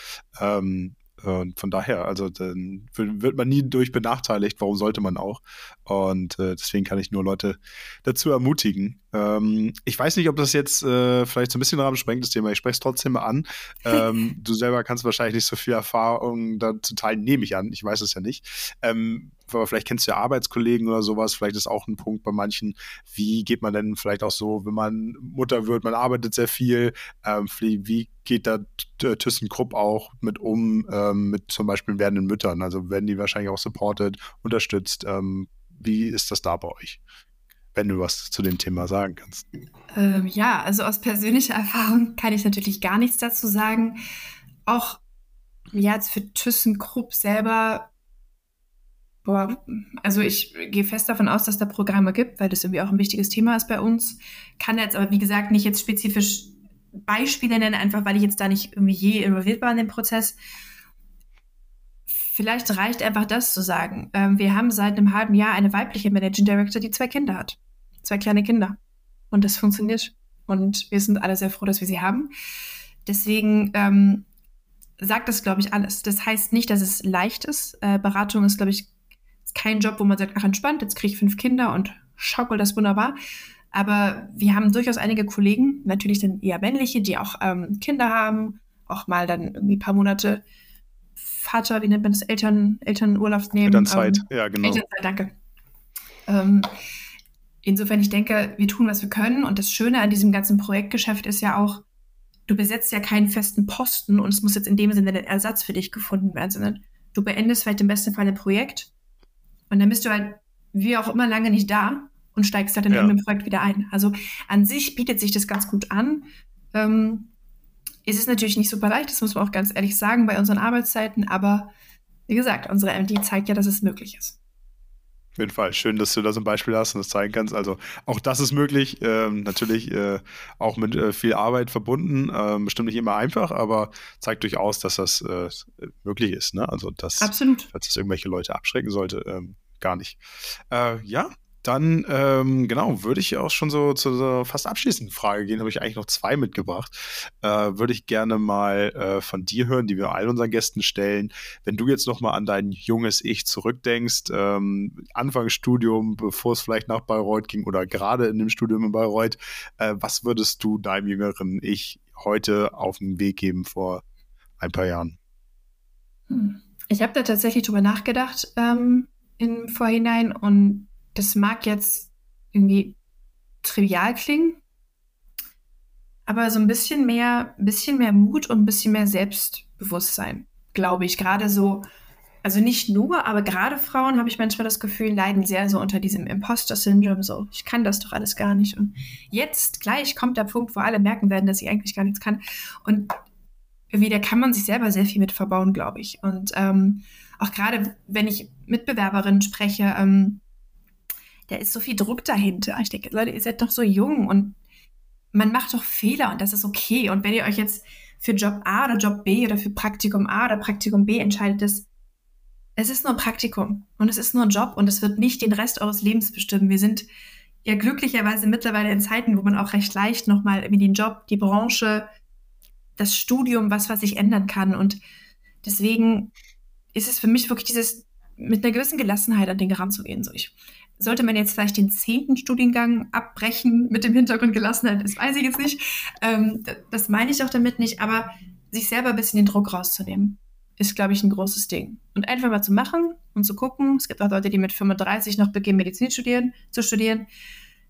Ähm, und von daher, also dann wird man nie durch benachteiligt. Warum sollte man auch? Und äh, deswegen kann ich nur Leute dazu ermutigen. Ähm, ich weiß nicht, ob das jetzt äh, vielleicht so ein bisschen Rahmen sprengt, das Thema. Ich spreche es trotzdem mal an. Ähm, du selber kannst wahrscheinlich nicht so viel Erfahrung dazu teilen, nehme ich an. Ich weiß es ja nicht. Ähm, aber vielleicht kennst du ja Arbeitskollegen oder sowas, vielleicht ist auch ein Punkt bei manchen, wie geht man denn vielleicht auch so, wenn man Mutter wird, man arbeitet sehr viel, ähm, wie geht da ThyssenKrupp auch mit um, ähm, mit zum Beispiel werdenden Müttern? Also werden die wahrscheinlich auch supported, unterstützt? Ähm, wie ist das da bei euch? Wenn du was zu dem Thema sagen kannst. Ähm, ja, also aus persönlicher Erfahrung kann ich natürlich gar nichts dazu sagen. Auch ja, jetzt für ThyssenKrupp selber Boah, also ich gehe fest davon aus, dass da Programme gibt, weil das irgendwie auch ein wichtiges Thema ist bei uns. Kann jetzt aber, wie gesagt, nicht jetzt spezifisch Beispiele nennen, einfach weil ich jetzt da nicht irgendwie je involviert war in dem Prozess. Vielleicht reicht einfach das zu sagen. Ähm, wir haben seit einem halben Jahr eine weibliche Managing Director, die zwei Kinder hat. Zwei kleine Kinder. Und das funktioniert. Und wir sind alle sehr froh, dass wir sie haben. Deswegen ähm, sagt das, glaube ich, alles. Das heißt nicht, dass es leicht ist. Äh, Beratung ist, glaube ich, kein Job, wo man sagt, ach entspannt, jetzt kriege ich fünf Kinder und schaukel das wunderbar. Aber wir haben durchaus einige Kollegen, natürlich dann eher männliche, die auch ähm, Kinder haben, auch mal dann irgendwie ein paar Monate Vater, wie nennt man das, Eltern, Elternurlaub nehmen. Elternzeit, ähm, ja genau. Elternzeit, danke. Ähm, insofern, ich denke, wir tun, was wir können. Und das Schöne an diesem ganzen Projektgeschäft ist ja auch, du besetzt ja keinen festen Posten und es muss jetzt in dem Sinne ein Ersatz für dich gefunden werden, sondern du beendest vielleicht im besten Fall ein Projekt und dann bist du halt wie auch immer lange nicht da und steigst halt in ja. irgendeinem Projekt wieder ein. Also an sich bietet sich das ganz gut an. Ähm, es ist natürlich nicht super leicht, das muss man auch ganz ehrlich sagen, bei unseren Arbeitszeiten, aber wie gesagt, unsere MD zeigt ja, dass es möglich ist. Auf jeden Fall. Schön, dass du da so ein Beispiel hast und das zeigen kannst. Also auch das ist möglich. Ähm, natürlich äh, auch mit äh, viel Arbeit verbunden. Ähm, bestimmt nicht immer einfach, aber zeigt durchaus, dass das äh, möglich ist. Ne? Also das, Absolut. falls das irgendwelche Leute abschrecken sollte, ähm, gar nicht. Äh, ja, dann, ähm, genau, würde ich auch schon so zu so fast abschließenden Frage gehen. Habe ich eigentlich noch zwei mitgebracht. Äh, würde ich gerne mal äh, von dir hören, die wir all unseren Gästen stellen. Wenn du jetzt noch mal an dein junges Ich zurückdenkst, ähm, Anfangsstudium, bevor es vielleicht nach Bayreuth ging oder gerade in dem Studium in Bayreuth, äh, was würdest du deinem jüngeren Ich heute auf den Weg geben vor ein paar Jahren? Hm. Ich habe da tatsächlich drüber nachgedacht ähm, im Vorhinein und das mag jetzt irgendwie trivial klingen, aber so ein bisschen mehr, bisschen mehr Mut und ein bisschen mehr Selbstbewusstsein, glaube ich. Gerade so, also nicht nur, aber gerade Frauen habe ich manchmal das Gefühl, leiden sehr so unter diesem Imposter-Syndrom. So, ich kann das doch alles gar nicht. Und jetzt gleich kommt der Punkt, wo alle merken werden, dass ich eigentlich gar nichts kann. Und irgendwie, da kann man sich selber sehr viel mit verbauen, glaube ich. Und ähm, auch gerade, wenn ich Mitbewerberinnen spreche, ähm, da ist so viel Druck dahinter. Ich denke, Leute, ihr seid doch so jung und man macht doch Fehler und das ist okay. Und wenn ihr euch jetzt für Job A oder Job B oder für Praktikum A oder Praktikum B entscheidet, das es ist nur Praktikum und es ist nur ein Job und es wird nicht den Rest eures Lebens bestimmen. Wir sind ja glücklicherweise mittlerweile in Zeiten, wo man auch recht leicht nochmal irgendwie den Job, die Branche, das Studium, was, was sich ändern kann. Und deswegen ist es für mich wirklich dieses, mit einer gewissen Gelassenheit an Dinge ranzugehen. So ich, sollte man jetzt vielleicht den zehnten Studiengang abbrechen mit dem Hintergrund Gelassenheit, das weiß ich jetzt nicht. Ähm, das meine ich auch damit nicht, aber sich selber ein bisschen den Druck rauszunehmen ist, glaube ich, ein großes Ding. Und einfach mal zu machen und zu gucken. Es gibt auch Leute, die mit 35 noch beginnen, Medizin studieren, zu studieren.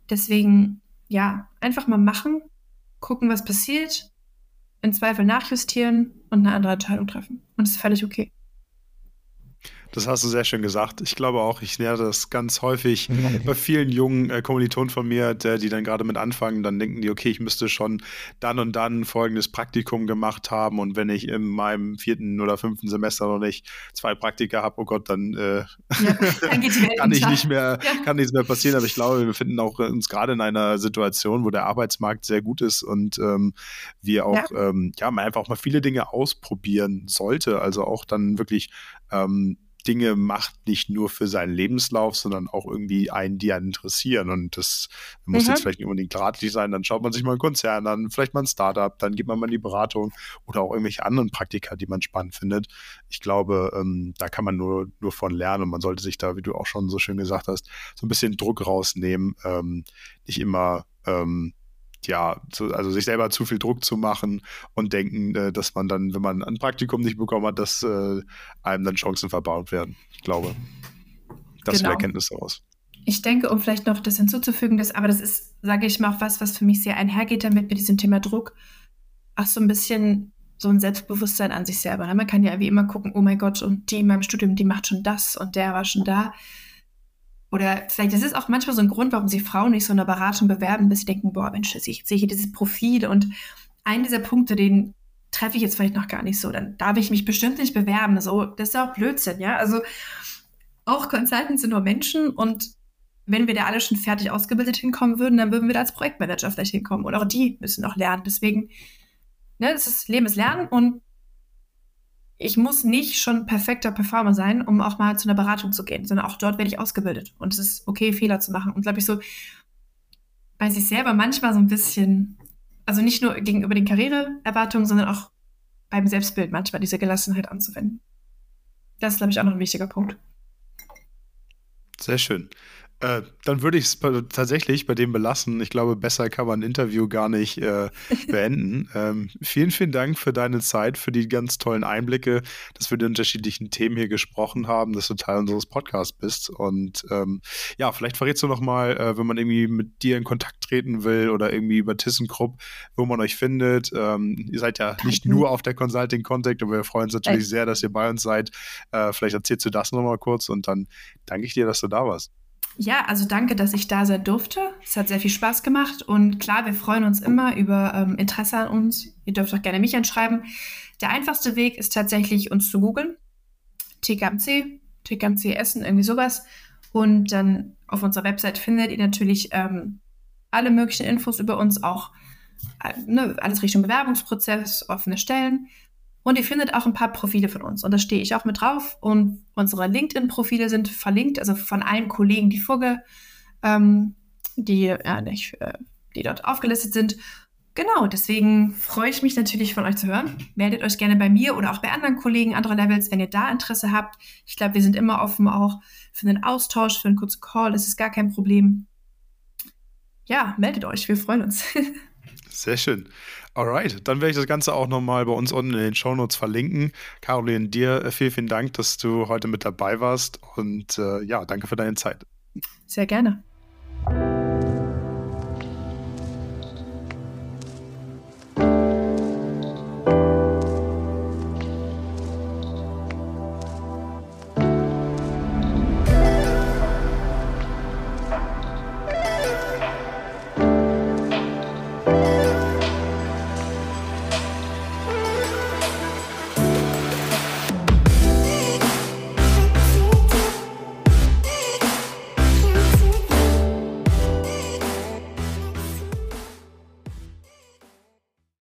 Deswegen, ja, einfach mal machen, gucken, was passiert, in Zweifel nachjustieren und eine andere Entscheidung treffen. Und es ist völlig okay. Das hast du sehr schön gesagt. Ich glaube auch, ich lehre das ganz häufig bei vielen jungen äh, Kommilitonen von mir, der, die dann gerade mit anfangen, dann denken die, okay, ich müsste schon dann und dann folgendes Praktikum gemacht haben und wenn ich in meinem vierten oder fünften Semester noch nicht zwei Praktika habe, oh Gott, dann, äh, ja, dann kann ich nicht mehr, ja. kann nichts mehr passieren. Aber ich glaube, wir befinden auch uns gerade in einer Situation, wo der Arbeitsmarkt sehr gut ist und ähm, wir auch, ja. Ähm, ja, man einfach auch mal viele Dinge ausprobieren sollte. Also auch dann wirklich ähm, Dinge macht, nicht nur für seinen Lebenslauf, sondern auch irgendwie einen, die einen interessieren. Und das muss mhm. jetzt vielleicht nicht unbedingt ratlich sein. Dann schaut man sich mal einen Konzern an, vielleicht mal ein Startup, dann geht man mal in die Beratung oder auch irgendwelche anderen Praktika, die man spannend findet. Ich glaube, ähm, da kann man nur, nur von lernen und man sollte sich da, wie du auch schon so schön gesagt hast, so ein bisschen Druck rausnehmen. Ähm, nicht immer ähm, ja, zu, also sich selber zu viel Druck zu machen und denken, äh, dass man dann, wenn man ein Praktikum nicht bekommen hat, dass äh, einem dann Chancen verbaut werden. Ich glaube, das genau. ist die Erkenntnis daraus. Ich denke, um vielleicht noch das hinzuzufügen, dass, aber das ist, sage ich mal, auch was, was für mich sehr einhergeht damit, mit diesem Thema Druck, auch so ein bisschen so ein Selbstbewusstsein an sich selber. Ne? Man kann ja wie immer gucken, oh mein Gott, und die in meinem Studium, die macht schon das und der war schon da. Oder vielleicht ist es auch manchmal so ein Grund, warum sich Frauen nicht so eine Beratung bewerben, bis sie denken, boah, Mensch, ich sehe hier dieses Profil und einen dieser Punkte, den treffe ich jetzt vielleicht noch gar nicht so, dann darf ich mich bestimmt nicht bewerben. So, das ist ja auch Blödsinn, ja. Also auch Consultants sind nur Menschen und wenn wir da alle schon fertig ausgebildet hinkommen würden, dann würden wir da als Projektmanager vielleicht hinkommen. Und auch die müssen noch lernen. Deswegen, ne, das ist Leben ist Lernen und ich muss nicht schon perfekter Performer sein, um auch mal zu einer Beratung zu gehen, sondern auch dort werde ich ausgebildet. Und es ist okay, Fehler zu machen. Und glaube ich so, bei sich selber manchmal so ein bisschen, also nicht nur gegenüber den Karriereerwartungen, sondern auch beim Selbstbild manchmal diese Gelassenheit anzuwenden. Das ist, glaube ich, auch noch ein wichtiger Punkt. Sehr schön. Äh, dann würde ich es tatsächlich bei dem belassen. Ich glaube, besser kann man ein Interview gar nicht äh, beenden. ähm, vielen, vielen Dank für deine Zeit, für die ganz tollen Einblicke, dass wir die unterschiedlichen Themen hier gesprochen haben, dass du Teil unseres Podcasts bist. Und ähm, ja, vielleicht verrätst du noch mal, äh, wenn man irgendwie mit dir in Kontakt treten will oder irgendwie über ThyssenKrupp, wo man euch findet. Ähm, ihr seid ja nicht nur auf der Consulting Contact, aber wir freuen uns natürlich sehr, dass ihr bei uns seid. Äh, vielleicht erzählst du das noch mal kurz und dann danke ich dir, dass du da warst. Ja, also danke, dass ich da sein durfte. Es hat sehr viel Spaß gemacht und klar, wir freuen uns immer über ähm, Interesse an uns. Ihr dürft auch gerne mich anschreiben. Der einfachste Weg ist tatsächlich, uns zu googeln. TKMC, TKMC Essen, irgendwie sowas. Und dann auf unserer Website findet ihr natürlich ähm, alle möglichen Infos über uns, auch äh, ne, alles Richtung Bewerbungsprozess, offene Stellen. Und ihr findet auch ein paar Profile von uns. Und da stehe ich auch mit drauf. Und unsere LinkedIn-Profile sind verlinkt, also von allen Kollegen, die vorge, ähm, die, ja, nicht, äh, die dort aufgelistet sind. Genau, deswegen freue ich mich natürlich von euch zu hören. Meldet euch gerne bei mir oder auch bei anderen Kollegen anderer Levels, wenn ihr da Interesse habt. Ich glaube, wir sind immer offen auch für einen Austausch, für einen kurzen Call. Das ist gar kein Problem. Ja, meldet euch, wir freuen uns. Sehr schön. Alright, dann werde ich das Ganze auch nochmal bei uns unten in den Shownotes verlinken. Caroline, dir äh, vielen, vielen Dank, dass du heute mit dabei warst und äh, ja, danke für deine Zeit. Sehr gerne.